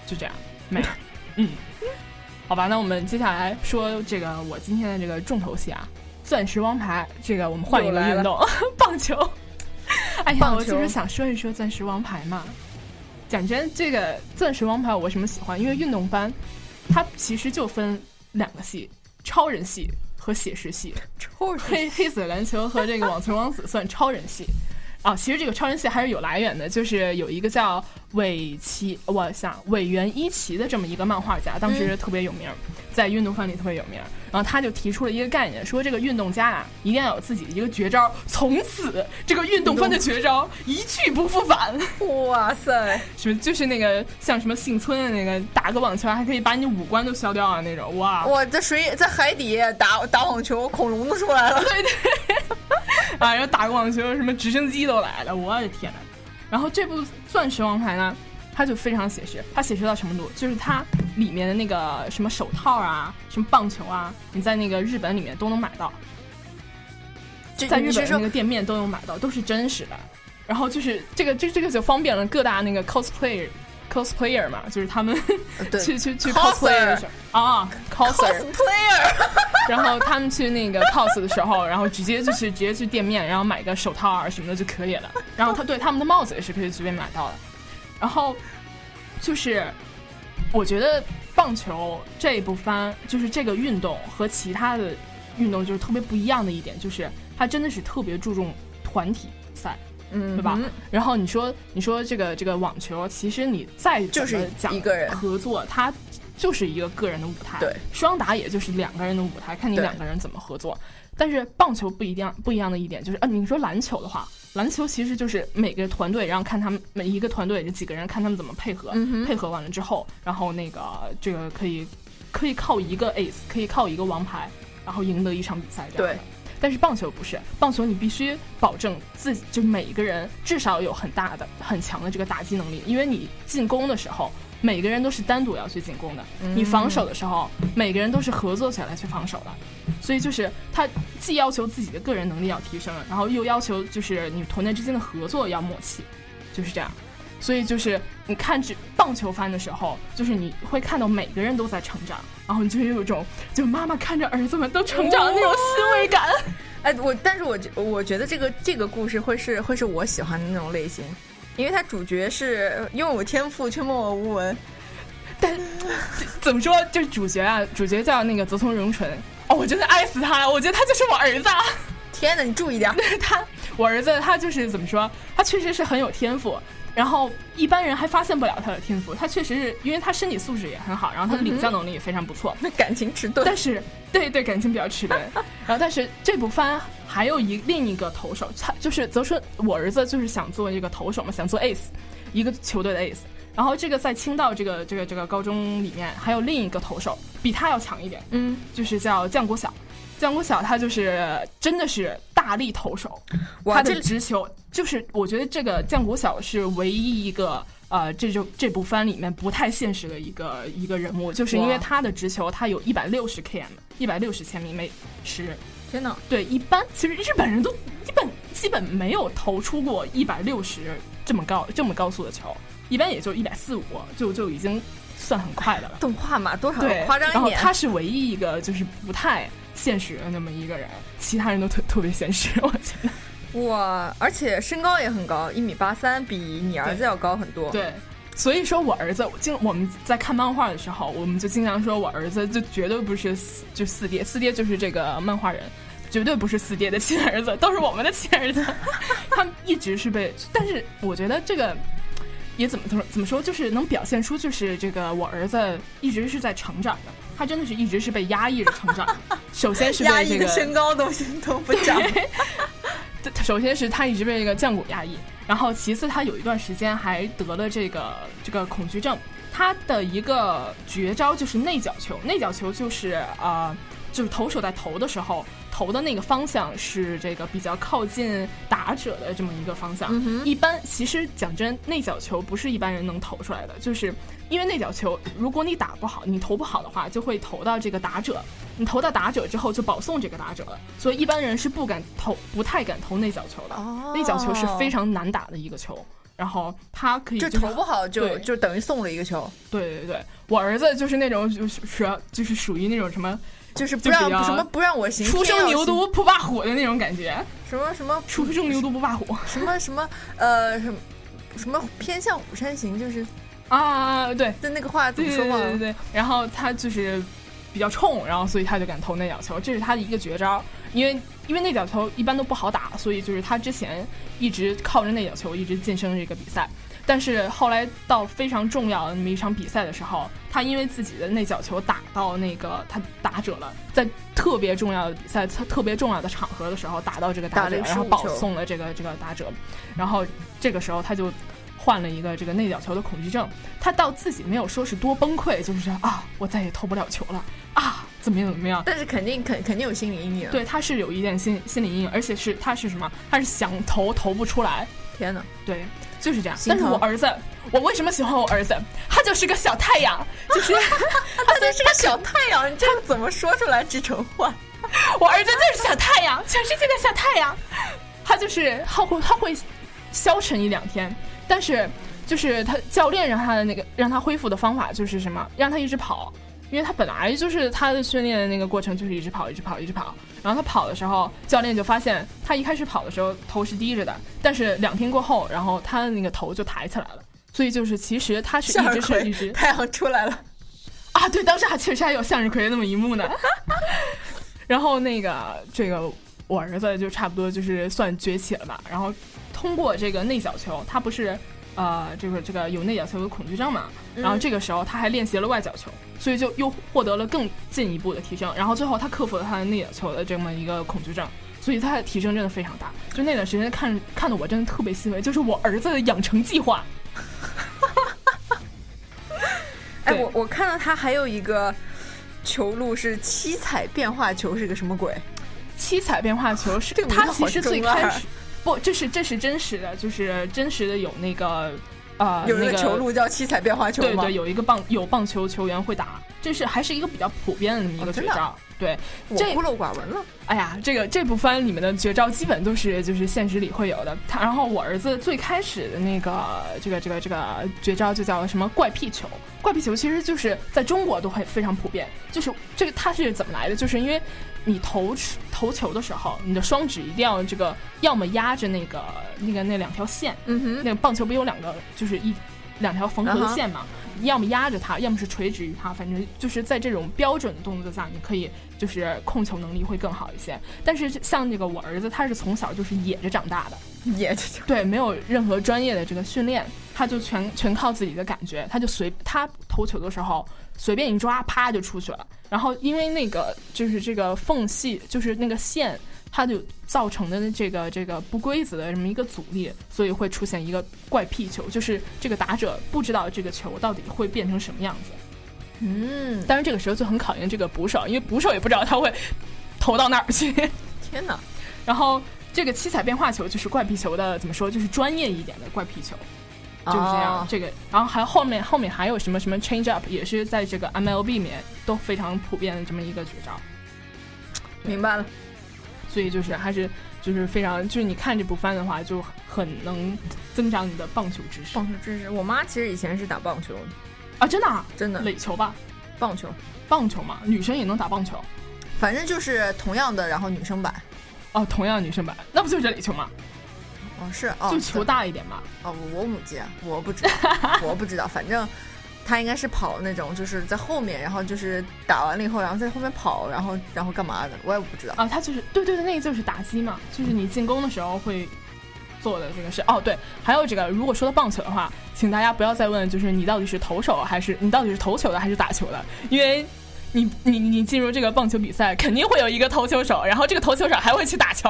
就这样没了。嗯，好吧，那我们接下来说这个我今天的这个重头戏啊，钻石王牌，这个我们换一个运动，棒球。哎呀，我就是想说一说钻石王牌嘛。讲真，这个钻石王牌我为什么喜欢？因为运动番它其实就分两个系：超人系和写实系。超人黑黑子篮球和这个网球王子算超人系。啊，其实这个超人系还是有来源的，就是有一个叫尾崎，我想尾原一奇的这么一个漫画家，当时特别有名，在运动番里特别有名。然后他就提出了一个概念，说这个运动家啊，一定要有自己的一个绝招，从此这个运动番的绝招一去不复返。哇塞，什么就是那个像什么幸村的那个打个网球还可以把你五官都削掉啊那种，哇！我在水在海底打打网球，恐龙都出来了。对对，啊，然后打个网球，什么直升机都来了，我的天呐！然后这部《钻石王牌》呢，它就非常写实，它写实到什么度？就是它里面的那个什么手套啊，什么棒球啊，你在那个日本里面都能买到，在日本那个店面都能买到，都是真实的。然后就是这个，这这个就方便了各大那个 cosplayer cosplayer 嘛，就是他们 去去去 cosplay 的时候啊 coser，cosplayer？然后他们去那个 cos 的时候，然后直接就是直接去店面，然后买个手套啊什么的就可以了。然后他对他们的帽子也是可以随便买到的。然后就是我觉得棒球这一部番，就是这个运动和其他的运动就是特别不一样的一点，就是它真的是特别注重团体赛。嗯，对吧？嗯然后你说，你说这个这个网球，其实你再怎就是么讲一个人合作，它就是一个个人的舞台。对，双打也就是两个人的舞台，看你两个人怎么合作。但是棒球不一样，不一样的一点就是，啊，你说篮球的话，篮球其实就是每个团队，然后看他们每一个团队这几个人看他们怎么配合，嗯配合完了之后，然后那个这个可以可以靠一个 ace，可以靠一个王牌，然后赢得一场比赛这样的。对但是棒球不是，棒球你必须保证自己，就每一个人至少有很大的、很强的这个打击能力，因为你进攻的时候，每个人都是单独要去进攻的，你防守的时候，每个人都是合作起来去防守的，所以就是他既要求自己的个人能力要提升，然后又要求就是你团队之间的合作要默契，就是这样。所以就是你看这棒球番的时候，就是你会看到每个人都在成长，然后你就有一种就妈妈看着儿子们都成长的那种欣慰感。哎，我但是我觉我觉得这个这个故事会是会是我喜欢的那种类型，因为他主角是拥有天赋却默默无闻。但怎么说，就是主角啊，主角叫那个泽村荣纯，哦，我真的爱死他了，我觉得他就是我儿子啊。天哪，你注意点儿！他，我儿子他就是怎么说，他确实是很有天赋，然后一般人还发现不了他的天赋。他确实是因为他身体素质也很好，然后他的领教能力也非常不错。那感情迟钝，但是对对感情比较迟钝，然后但是这部番还有一另一个投手，他就是泽春，我儿子就是想做这个投手嘛，想做 ace，一个球队的 ace。然后这个在青岛这个这个这个高中里面还有另一个投手，比他要强一点，嗯，就是叫降国晓。降国晓他就是真的是大力投手，他的直球就是我觉得这个江国晓是唯一一个呃这就这部番里面不太现实的一个一个人物，就是因为他的直球他有一百六十 km，一百六十千米每时。天哪，对，一般其实日本人都基本基本没有投出过一百六十这么高这么高速的球，一般也就一百四五就就已经算很快的了。动画嘛，多少对，夸张一点。然后他是唯一一个就是不太现实的那么一个人，其他人都特特别现实，我觉得。哇，而且身高也很高，一米八三，比你儿子要高很多。，对，所以说我儿子，经我们在看漫画的时候，我们就经常说我儿子就绝对不是四就四爹，四爹就是这个漫画人。绝对不是四爹的亲儿子，都是我们的亲儿子。他们一直是被，但是我觉得这个也怎么怎么怎么说，就是能表现出就是这个我儿子一直是在成长的，他真的是一直是被压抑着成长。首先是压抑的被这个身高都都不长。首先是他一直被这个降骨压抑，然后其次他有一段时间还得了这个这个恐惧症。他的一个绝招就是内角球，内角球就是呃，就是投手在投的时候，投的那个方向是这个比较靠近打者的这么一个方向。一般其实讲真，内角球不是一般人能投出来的，就是因为内角球，如果你打不好，你投不好的话，就会投到这个打者。你投到打者之后，就保送这个打者了，所以一般人是不敢投，不太敢投内角球的。哦内角球是非常难打的一个球，然后他可以就是投不好就就等于送了一个球，对对对，我儿子就是那种就是就是属于那种什么就是不让什么不让我行，初生牛犊不怕虎的那种感觉，什么什么初生牛犊不怕虎什么什么呃什么什么偏向虎山行，就是啊，对就那个话怎么说忘了？对对对对，然后他就是比较冲，然后所以他就敢投内角球，这是他的一个绝招。因为因为内角球一般都不好打，所以就是他之前一直靠着内角球一直晋升这个比赛。但是后来到非常重要的那么一场比赛的时候，他因为自己的内角球打到那个他打者了，在特别重要的比赛、特特别重要的场合的时候打到这个打者，然后保送了这个这个打者，然后这个时候他就患了一个这个内角球的恐惧症。他到自己没有说是多崩溃，就是啊，我再也投不了球了啊，怎么样怎么样。但是肯定肯肯定有心理阴影。，对，他是有一点心心理阴影，而且是他是什么？他是想投投不出来，天哪！对，就是这样。但是我儿子，我为什么喜欢我儿子？他就是个小太阳，就是 他就是个小太阳，你这个怎么说出来这种话？我儿子就是小太阳，全世界的小太阳。他就是他会他会消沉一两天，但是就是他教练让他的那个让他恢复的方法就是什么？让他一直跑，因为他本来就是他的训练的那个过程就是一直跑，一直跑，一直跑。然后他跑的时候，教练就发现他一开始跑的时候头是低着的，但是两天过后，然后他的那个头就抬起来了。所以就是其实他是一直是一直，太阳出来了。啊，对，当时还确实还有向日葵那么一幕呢。然后那个这个我儿子就差不多就是算崛起了吧。然后通过这个内角球，他不是呃这个这个有内角球的恐惧症嘛，然后这个时候他还练习了外角球，所以就又获得了更进一步的提升。然后最后他克服了他的内角球的这么一个恐惧症。所以他的提升真的非常大，就那段时间看看的我真的特别欣慰，就是我儿子的养成计划。哎，对我我看到他还有一个球路是七彩变化球，是个什么鬼？七彩变化球是这个名字它其实最开始不，这是这是真实的，就是真实的有那个呃有一那个个球路叫七彩变化球吗？对对，有一个棒有棒球球员会打，这是还是一个比较普遍的那么一个绝招。对，我这孤陋寡闻了。哎呀，这个这部番里面的绝招基本都是就是现实里会有的。他然后我儿子最开始的那个这个这个这个绝招就叫什么怪癖球。怪癖球其实就是在中国都会非常普遍。就是这个它是怎么来的？就是因为你投投球的时候，你的双指一定要这个要么压着那个那个那两条线，嗯哼，那个棒球不有两个就是一两条缝合的线嘛要么压着它，要么是垂直于它，反正就是在这种标准的动作下，你可以就是控球能力会更好一些。但是像这个我儿子，他是从小就是野着长大的，也就对，没有任何专业的这个训练，他就全全靠自己的感觉，他就随他投球的时候随便一抓，啪就出去了。然后因为那个就是这个缝隙，就是那个线，它就造成的这个这个不规则的这么一个阻力，所以会出现一个怪癖球，就是这个打者不知道这个球到底会变成什么样子。嗯，但是这个时候就很考验这个捕手，因为捕手也不知道他会投到哪儿去。天哪！然后这个七彩变化球就是怪癖球的怎么说，就是专业一点的怪癖球。就是这样，哦这个，然后还后面后面还有什么什么 change up，也是在这个 MLB 里面都非常普遍的这么一个绝招，明白了。所以就是还是就是非常就是你看这部番的话，就很能增长你的棒球知识棒球知识，我妈其实以前是打棒球的，啊，真的、啊，真的垒球吧，棒球，棒球嘛，女生也能打棒球反正就是同样的，然后女生版。哦，同样女生版，那不就是垒球吗？哦，是哦，就球大一点嘛。哦，我母鸡啊，我不知道，我不知道，反正他应该是跑那种，就是在后面，然后就是打完了以后，然后在后面跑，然后然后干嘛的，我也不知道。啊，他就是对对对，那个就是打击嘛，就是你进攻的时候会做的这个事。哦，对，还有这个，如果说到棒球的话，请大家不要再问，就是你到底是投手还是你到底是投球的还是打球的，因为你你你进入这个棒球比赛，肯定会有一个投球手，然后这个投球手还会去打球。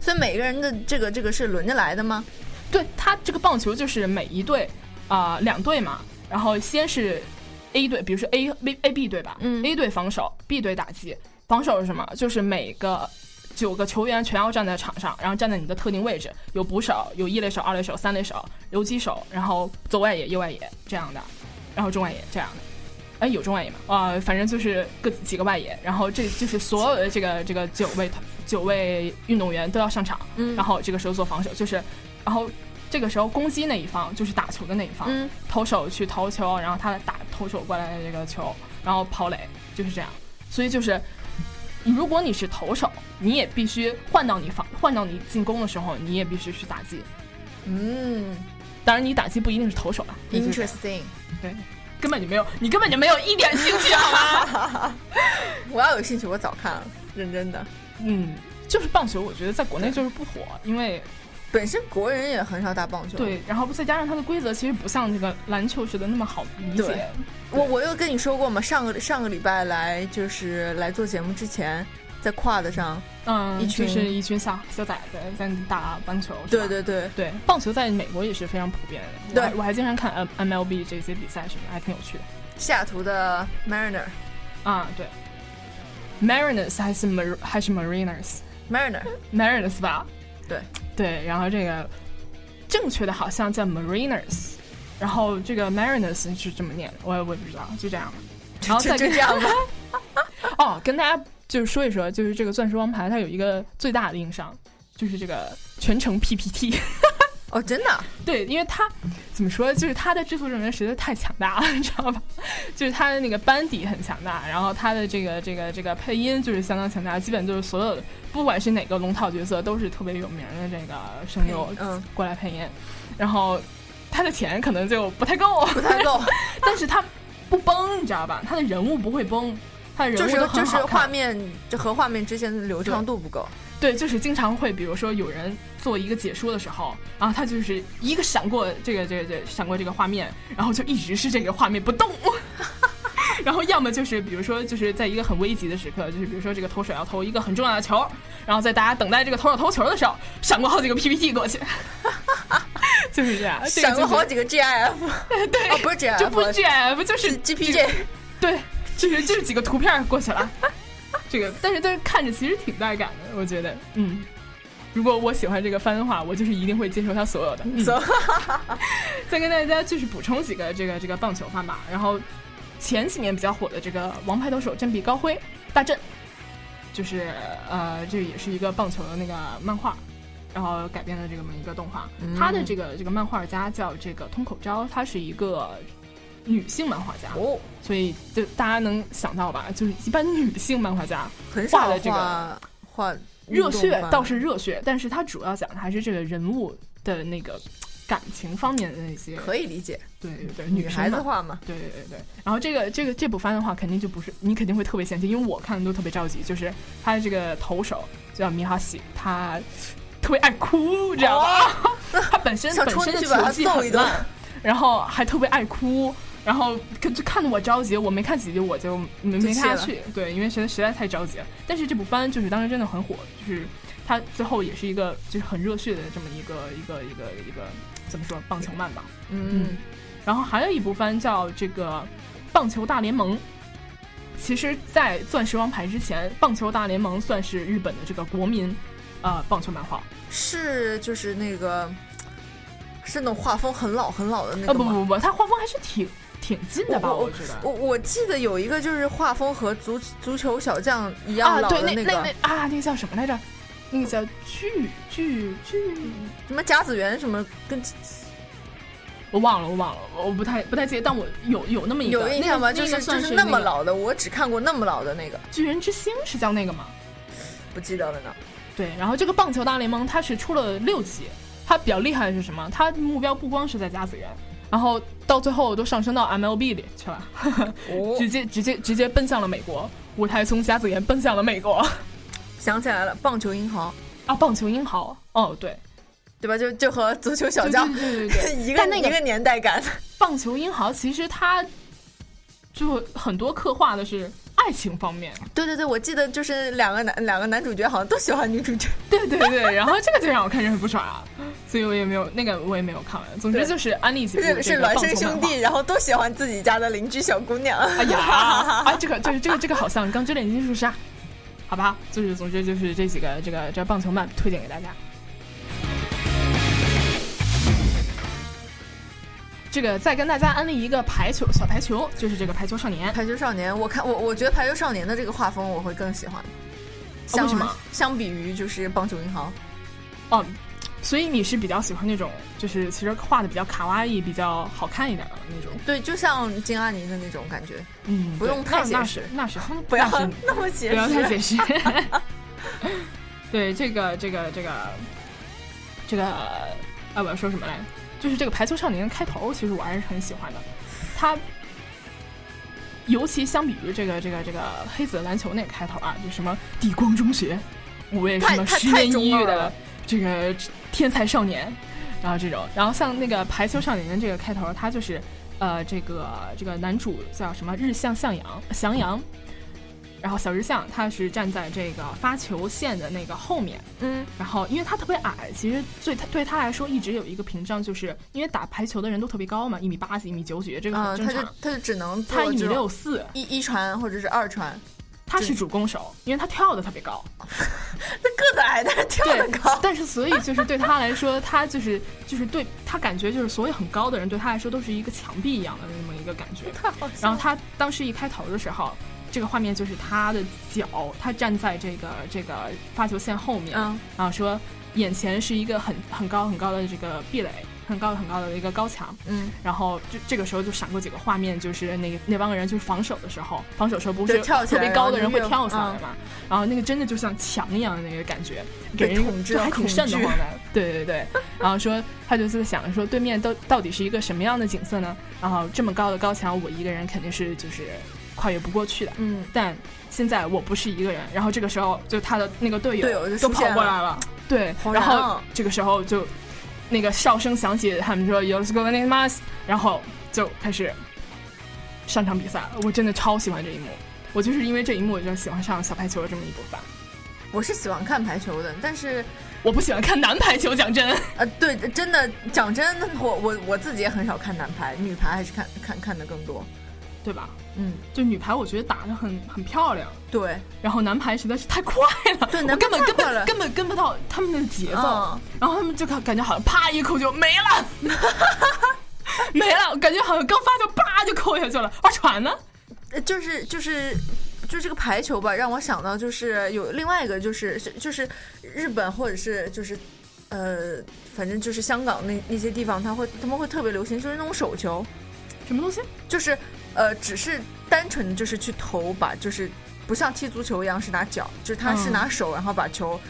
所以每个人的这个这个是轮着来的吗？对他这个棒球就是每一队啊、两队嘛，然后先是 A 队，比如说 A A A B 队吧，嗯，A 队防守，B 队打击。防守是什么？就是每个九个球员全要站在场上，然后站在你的特定位置，有捕手，有一垒手、二垒手、三垒手、游击手，然后左外野、右外野这样的，然后中外野这样的。哎，有中外野吗？啊、反正就是各几个外野，然后这就是所有的这个这个九位九位运动员都要上场，嗯然后这个时候做防守，就是，然后这个时候攻击那一方就是打球的那一方，嗯投手去投球，然后他打投手过来的这个球，然后跑垒，就是这样。所以就是，如果你是投手，你也必须换到你防换到你进攻的时候，你也必须去打击。嗯当然，你打击不一定是投手了，interesting。对，根本就没有，你根本就没有一点兴趣，好吗？我要有兴趣，我早看了，认真的。嗯，就是棒球，我觉得在国内就是不火，因为本身国人也很少打棒球。对，然后再加上它的规则其实不像这个篮球似的那么好理对解。我我有跟你说过吗？上个上个礼拜来就是来做节目之前，在 quad 上，嗯，一群就是一群小小崽子在打棒球，对对对，对，棒球在美国也是非常普遍的。对我还经常看 M MLB 这些比赛什么，还挺有趣的。西雅图的 Mariner 啊，对，Mariners 还是 Mar 还是 Mariners Mariner，Mariners 吧？对对，然后这个正确的好像叫 Mariners，然后这个 Mariners 是这么念的，我也我也不知道，就这样。然后再跟就这样吧。哦，跟大家就是说一说，就是这个钻石王牌它有一个最大的硬伤，就是这个全程 PPT。哦，真的啊，对，因为他怎么说，就是他的制作人员实在太强大了，你知道吧？就是他的那个班底很强大，然后他的这个这个这个配音就是相当强大，基本就是所有的不管是哪个龙套角色都是特别有名的这个声优嗯过来配音，然后他的钱可能就不太够，不太够，但是他不崩，你知道吧？他的人物不会崩，他的人就是物都很就是画面就和画面之间的流畅度不够。对，就是经常会，比如说有人做一个解说的时候，然后他就是一个闪过这个这个这个闪过这个画面，然后就一直是这个画面不动。然后要么就是比如说就是在一个很危急的时刻，就是比如说这个投手要投一个很重要的球，然后在大家等待这个投手投球的时候，闪过好几个 PPT 过去，就是这样。闪过好几个 GIF，对，哦，不是 GIF，就不是 GIF，就是 GPG，对，就是就是几个图片过去了。这个，但是但是看着其实挺带感的，我觉得，嗯。如果我喜欢这个番的话，我就是一定会接受它所有的。嗯 So- 再跟大家就是补充几个这个这个棒球番吧。然后前几年比较火的这个《王牌投手振臂高挥大阵》，就是呃，这也是一个棒球的那个漫画，然后改编的这么一个动画。嗯他的这个这个漫画家叫这个通口昭，他是一个女性漫画家。哦，所以就大家能想到吧，就是一般女性漫画家很少画的这个画画热血倒是热血，但是它主要讲的还是这个人物的那个感情方面的那些。可以理解，对对对，女。孩子画嘛。对对对对，然后这个这个这部番的话，肯定就不是你肯定会特别嫌弃，因为我看的都特别着急。就是他的这个投手叫米哈喜，他特别爱哭，知道吧？他本身想本身球技很烂，然后还特别爱哭，然后看就看得我着急，我没看几集我就没没看下去，对，因为实在实在太着急了。但是这部番就是当时真的很火，就是它最后也是一个就是很热血的这么一个一个一个一个怎么说棒球漫吧。嗯，然后还有一部番叫这个《棒球大联盟》。其实，在《钻石王牌》之前，《棒球大联盟》算是日本的这个国民，呃，棒球漫画。是就是那个是那种画风很老很老的那呃，个吗？不不不，它画风还是挺挺近的吧？我我觉得。我我记得有一个就是画风和足足球小将一样老的个那那啊，那个叫什么来着？那个叫巨巨巨，什么甲子园什么跟我忘了，我忘了，我不太不太记得，但我有有那么一个有印象吗？那个就是那个就是那么老的，我只看过那么老的那个，巨人之星是叫那个吗？不记得了呢。对，然后这个棒球大联盟它是出了六集，它比较厉害的是什么？它目标不光是在甲子园，然后到最后都上升到 MLB 里去了，哦。直接直接直接奔向了美国，舞台从甲子园奔向了美国。想起来了，棒球英豪，啊，棒球英豪，哦对，对吧？就就和足球小将对对对对。一个但那个一个年代感。棒球英豪其实它就很多刻画的是爱情方面，对对对，我记得就是两个男两个男主角好像都喜欢女主角。对对对，然后这个就让我看着很不爽啊，所以我也没有那个我也没有看完。总之就是安利几部这是是孪生兄弟，然后都喜欢自己家的邻居小姑娘。哎呀，啊，这个就是这个这个好像《钢之炼金术师》啊，好吧，就是总之就是这几个这个这棒球漫推荐给大家。这个再跟大家安利一个排球小排球，就是这个排球少年。排球少年，我看我我觉得排球少年的这个画风我会更喜欢。相为什么？相比于就是棒球银行，哦，所以你是比较喜欢那种，就是其实画的比较卡哇伊、比较好看一点的那种。对，就像金阿尼的那种感觉，嗯，不用太写实是那是 不要那么写不要太解释。对，这个这个这个这个，啊，我要说什么来？就是这个《排球少年》的开头，其实我还是很喜欢的。它尤其相比于这个这个这个黑子篮球那个开头啊，就什么地光中学，五位什么十年一遇的这个天才少年，然后这种，然后像那个《排球少年》的这个开头，它就是呃，这个这个男主叫什么日向向阳翔阳。然后小日向他是站在这个发球线的那个后面，嗯，然后因为他特别矮，其实对他对他来说一直有一个屏障，就是因为打排球的人都特别高嘛，一米八几、一米九几，这个很正常。他就只能他一米六四，一一传或者是二传，他是主攻手，因为他跳的特别高。他个子矮，但是跳对得高。但是所以就是对他来说，他就是就是对他感觉就是所有很高的人对他来说都是一个墙壁一样的那么一个感觉。然后他当时一开头的时候，这个画面就是他的脚，他站在这个这个发球线后面，嗯。然后说眼前是一个很很高很高的这个壁垒，很高很高的一个高墙，嗯，然后就这个时候就闪过几个画面，就是那个那帮人就是防守的时候，防守时候不是跳特别高的人会跳下来嗯嘛，然后那个真的就像墙一样的那个感觉，给人统治还挺瘆得慌的。对对对，然后说他就在想说对面到到底是一个什么样的景色呢？然后这么高的高墙，我一个人肯定是就是跨越不过去的。嗯，但现在我不是一个人，然后这个时候就他的那个队友队友就都跑过来了，对，然后这个时候就那个哨声响起，他们说 “Yo s go n i m a s 然后就开始上场比赛了。我真的超喜欢这一幕，我就是因为这一幕我就喜欢上小排球的这么一部分。我是喜欢看排球的，但是我不喜欢看男排球，讲真，呃，对，真的讲真，我我我自己也很少看男排，女排还是看看看的更多。对吧？嗯，就女排我觉得打的很很漂亮，对，然后男排实在是太快了，对我男排根本根本根本跟不到他们的节奏，嗯。然后他们就感感觉好像啪一口就没了，没了，感觉好像刚发球啪就扣下去了，而传呢？呃就是就是。就这个排球吧，让我想到就是有另外一个，就是就是日本或者是就是呃，反正就是香港那那些地方，他会他们会特别流行，就是那种手球，什么东西？就是呃，只是单纯的就是去投，把就是不像踢足球一样是拿脚，就是他是嗯拿手，然后把球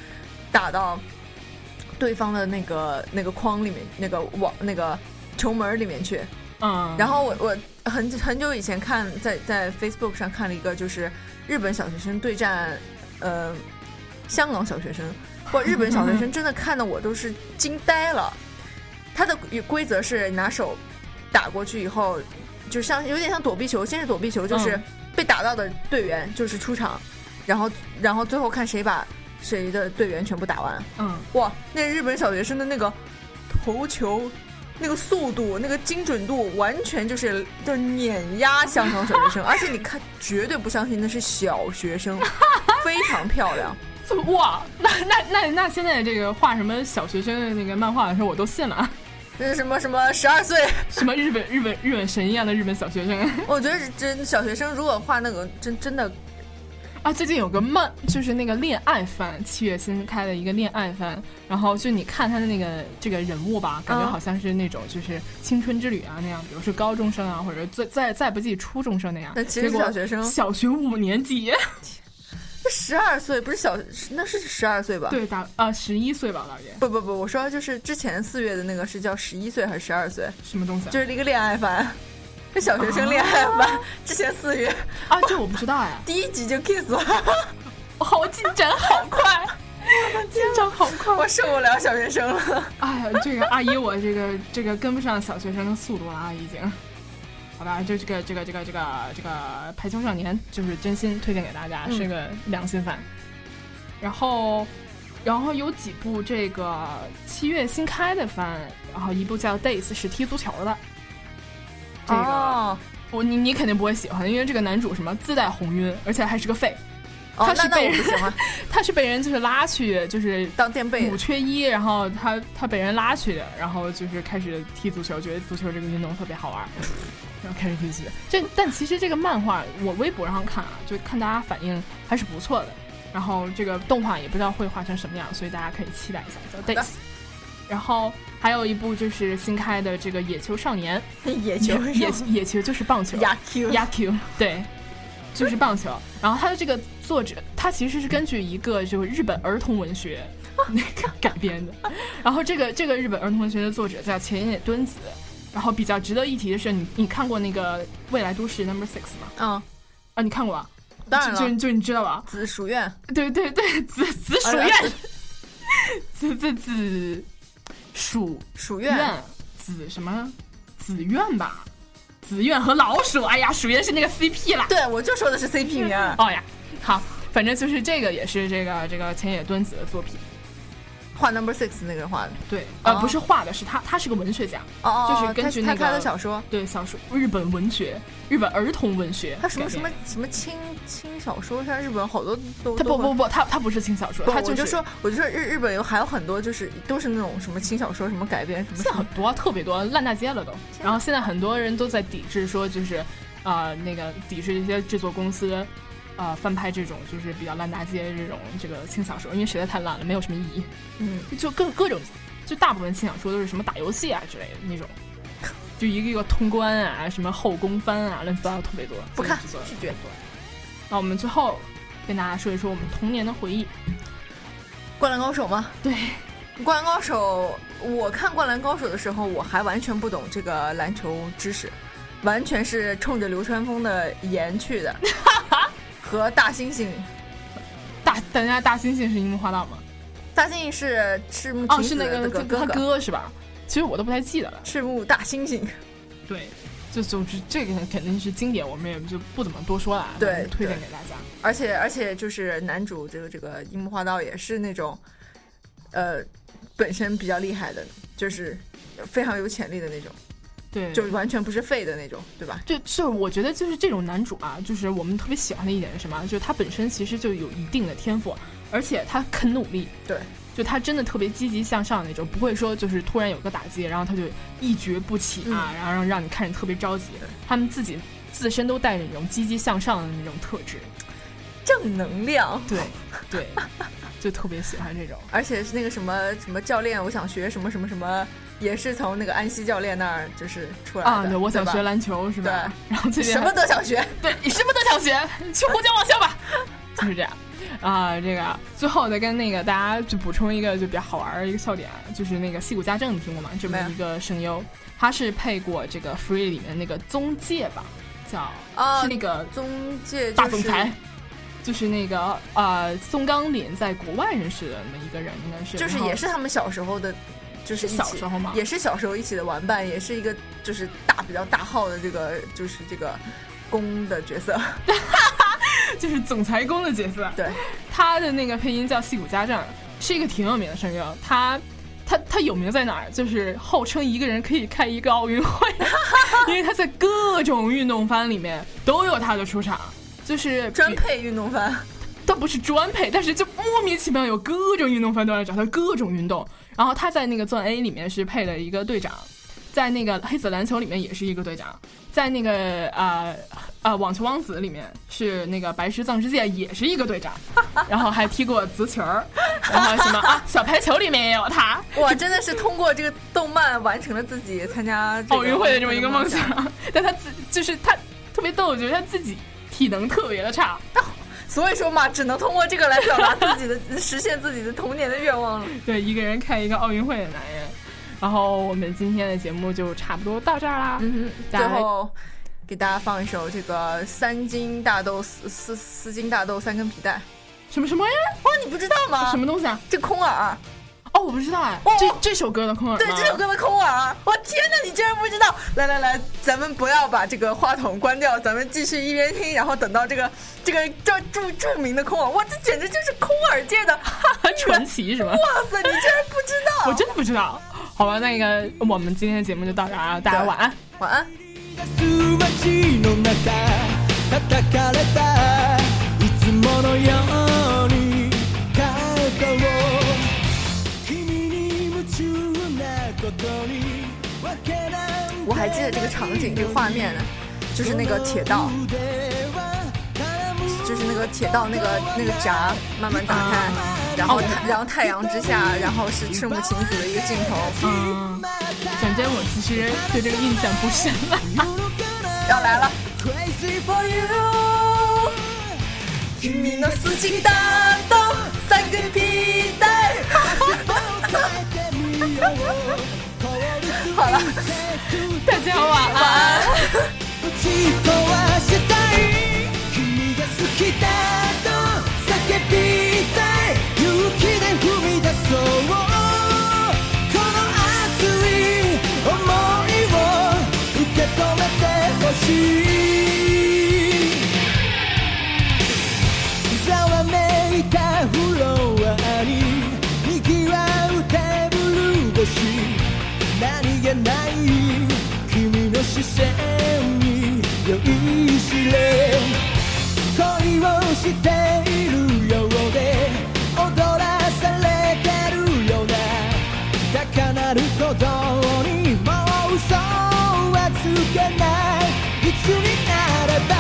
打到对方的那个那个框里面，那个网那个球门里面去。嗯，然后我我很很久以前看在在 Facebook 上看了一个，就是日本小学生对战呃香港小学生，或日本小学生 真的看的我都是惊呆了。他的规则是拿手打过去以后，就像有点像躲避球，先是躲避球，就是嗯被打到的队员就是出场，然后然后最后看谁把谁的队员全部打完。嗯，哇，那日本小学生的那个投球。那个速度、那个精准度，完全就是就是碾压香港小学生，而且你看，绝对不相信那是小学生，非常漂亮。哇，那 那那那现在这个画什么小学生的那个漫画的时候，我都信了啊，那是什么什么十二岁，什么日本日本日本神一样的日本小学生。我觉得真小学生如果画那个真真的啊，最近有个漫，就是那个恋爱番，七月新开的一个恋爱番，然后就你看他的那个这个人物吧，感觉嗯好像是那种就是青春之旅啊那样，比如是高中生啊，或者再再再不济初中生那样。但其实结果小学生小学五年级，十二岁不是小，那是十二岁吧？对，大啊十一岁吧，大约不不不，我说就是之前四月的那个是叫十一岁还是十二岁？什么东西啊？就是一个恋爱番，是小学生恋爱番。之前四月啊，这我不知道哎，第一集就 kiss 了，好进展 好快。进展好快。我受不了小学生了。哎呀，这个阿姨，我这个这个跟不上小学生的速度了啊，已经。好吧，就这个这个这个这个这个《排球少年》，就是真心推荐给大家，嗯是个良心番。然后，然后有几部这个七月新开的番，然后一部叫《Days》是踢足球的。这个、哦，我你你肯定不会喜欢，因为这个男主什么自带红晕，而且还是个废。他是被人喜欢 他是被人就是拉去就是当垫背五缺一，然后他他被人拉去的，然后就是开始踢足球，觉得足球这个运动特别好玩，然后开始踢足球。这但其实这个漫画我微博上看啊，就看大家反应还是不错的。然后这个动画也不知道会画成什么样，所以大家可以期待一下，叫的。Days。然后还有一部就是新开的这个《野球少年》，野球野野球就是棒球，野球野球对，就是棒球。然后他的这个作者，他其实是根据一个就是日本儿童文学那个改编的。然后这个这个日本儿童文学的作者叫前野敦子。然后比较值得一提的是，你你看过那个《未来都市 Number Six》吗？嗯，啊，你看过吧？当然了，就就就你知道吧？紫薯院对对对，紫紫薯院，紫紫紫薯薯院院紫什么紫苑吧？紫苑和老鼠，哎呀，属于的是那个 CP 啦。对，我就说的是 CP 名，哦呀，好，反正就是这个也是这个这个浅野敦子的作品。画 Number Six 那个人画的。对，呃，哦不是画的，是他，他是个文学家，哦，就是根据那个他他的小说，对小说，日本文学，日本儿童文学。他什么什么什么轻轻小说，像日本好多都他不不不，他他不是轻小说，他我就说，我就说日日本有还有很多就是都是那种什么轻小说什么改编什么现在很多特别多烂大街了都。然后现在很多人都在抵制说，就是啊、呃那个抵制一些制作公司。呃，翻拍这种就是比较烂大街这种这个轻小说，因为实在太烂了，没有什么意义。嗯，就各各种，就大部分轻小说都是什么打游戏啊之类的那种，就一个一个通关啊，什么后宫番啊，乱七八糟特别多。不看拒绝。那我们最后跟大家说一说我们童年的回忆。灌篮高手吗？对，灌篮高手，我看灌篮高手的时候，我还完全不懂这个篮球知识，完全是冲着流川枫的颜去的，和大猩猩。大等一下，大猩猩是樱木花道吗？大猩猩是赤木哦，是那个哥，哥是吧？其实我都不太记得了。赤木大猩猩。对，就总之这个肯定是经典，我们也就不怎么多说了，对推荐给大家。而且而且就是男主这个这个樱木花道也是那种，呃，本身比较厉害的，就是非常有潜力的那种，对，就是完全不是废的那种，对吧？就就是我觉得就是这种男主啊，就是我们特别喜欢的一点是什么？就是他本身其实就有一定的天赋，而且他肯努力。对，就他真的特别积极向上那种，不会说就是突然有个打击，然后他就一蹶不起啊，然后让让你看着特别着急。他们自己自身都带着那种积极向上的那种特质。正能量，对对，就特别喜欢这种。而且是那个什么什么教练，我想学什么什么什么，也是从那个安西教练那儿就是出来的。啊，对，我想学篮球是吧？对，然后最近什么都想学。对，你什么都想学，去胡江网校吧，就是这样。啊、这个最后再跟那个大家就补充一个就比较好玩儿的一个笑点，就是那个戏骨家政，你听过吗？这么一个声优，他是配过这个《Free》里面那个宗介吧，叫、啊是那个中介、就是、大总裁，就是那个呃松冈凛在国外认识的那么一个人，应该是就是也是他们小时候的，就是小时候嘛也是小时候一起的玩伴，也是一个就是大比较大号的这个就是这个公的角色。就是总裁公的角色，对，他的那个配音叫戏骨家政，是一个挺有名的声优。他他他有名在哪儿？就是号称一个人可以开一个奥运会，因为他在各种运动番里面都有他的出场，就是专配运动番。倒不是专配，但是就莫名其妙有各种运动番都来找他，各种运动。然后他在那个钻 A 里面是配了一个队长，在那个黑子篮球里面也是一个队长，在那个呃呃网球王子里面是那个白石藏之介也是一个队长，然后还踢过足球儿，然后什么啊小排球里面也有他，哇，真的是通过这个动漫完成了自己参加奥运会的这么一个梦想。想。但他自就是他特别逗，我觉得他自己体能特别的差，所以说嘛，只能通过这个来表达自己的实现自己的童年的愿望了。对，一个人看一个奥运会的男人。然后我们今天的节目就差不多到这儿啦。嗯哼，最后给大家放一首这个三斤大豆四四四斤大豆三根皮带。什么什么呀？哇，你不知道吗？什么东西啊？这空耳。哦，我不知道哎，哦这这首歌的空耳对，吗这首歌的空耳，我天哪，你居然不知道！来来来，咱们不要把这个话筒关掉，咱们继续一边听，然后等到这个这个这著著名的空耳，哇，这简直就是空耳界的很传奇是吗？哇塞，你居然不知道！我真的不知道。好吧，那个我们今天的节目就到这儿啊，大家晚安。晚安。街の中叩かれたいつものように肩を 我还记得这个场景，这个画面呢，就是那个铁道，就是那个铁道那个那个闸慢慢打开，然后太然后太阳之下，然后是赤木晴子的一个镜头，嗯，讲真，我其实对这个印象不深了。要来了。 Crazy for you 君の好きだと叫びたい。 好了，大家晚安。打 ち酔いしれ恋をしているようで踊らされてるような高鳴る鼓動にもう嘘はつけない。いつになれば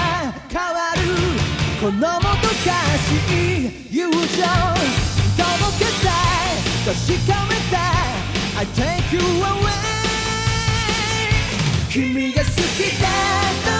変わるこのもどかしい友情。届けた。い確かめたい。I take you away 君が好きだと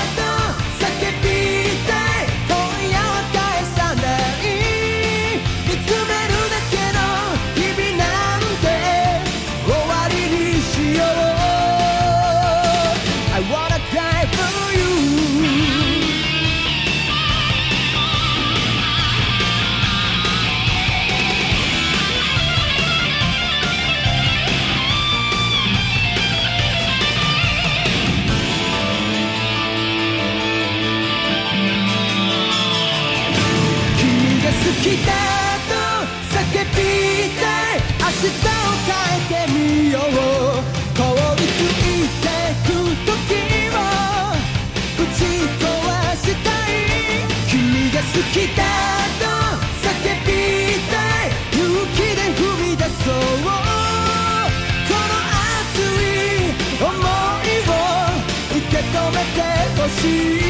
姿えてみよう凍りついてく時を打ち壊したい君が好きだと叫びたい勇気で踏み出そうこの熱い想いを受け止めてほしい。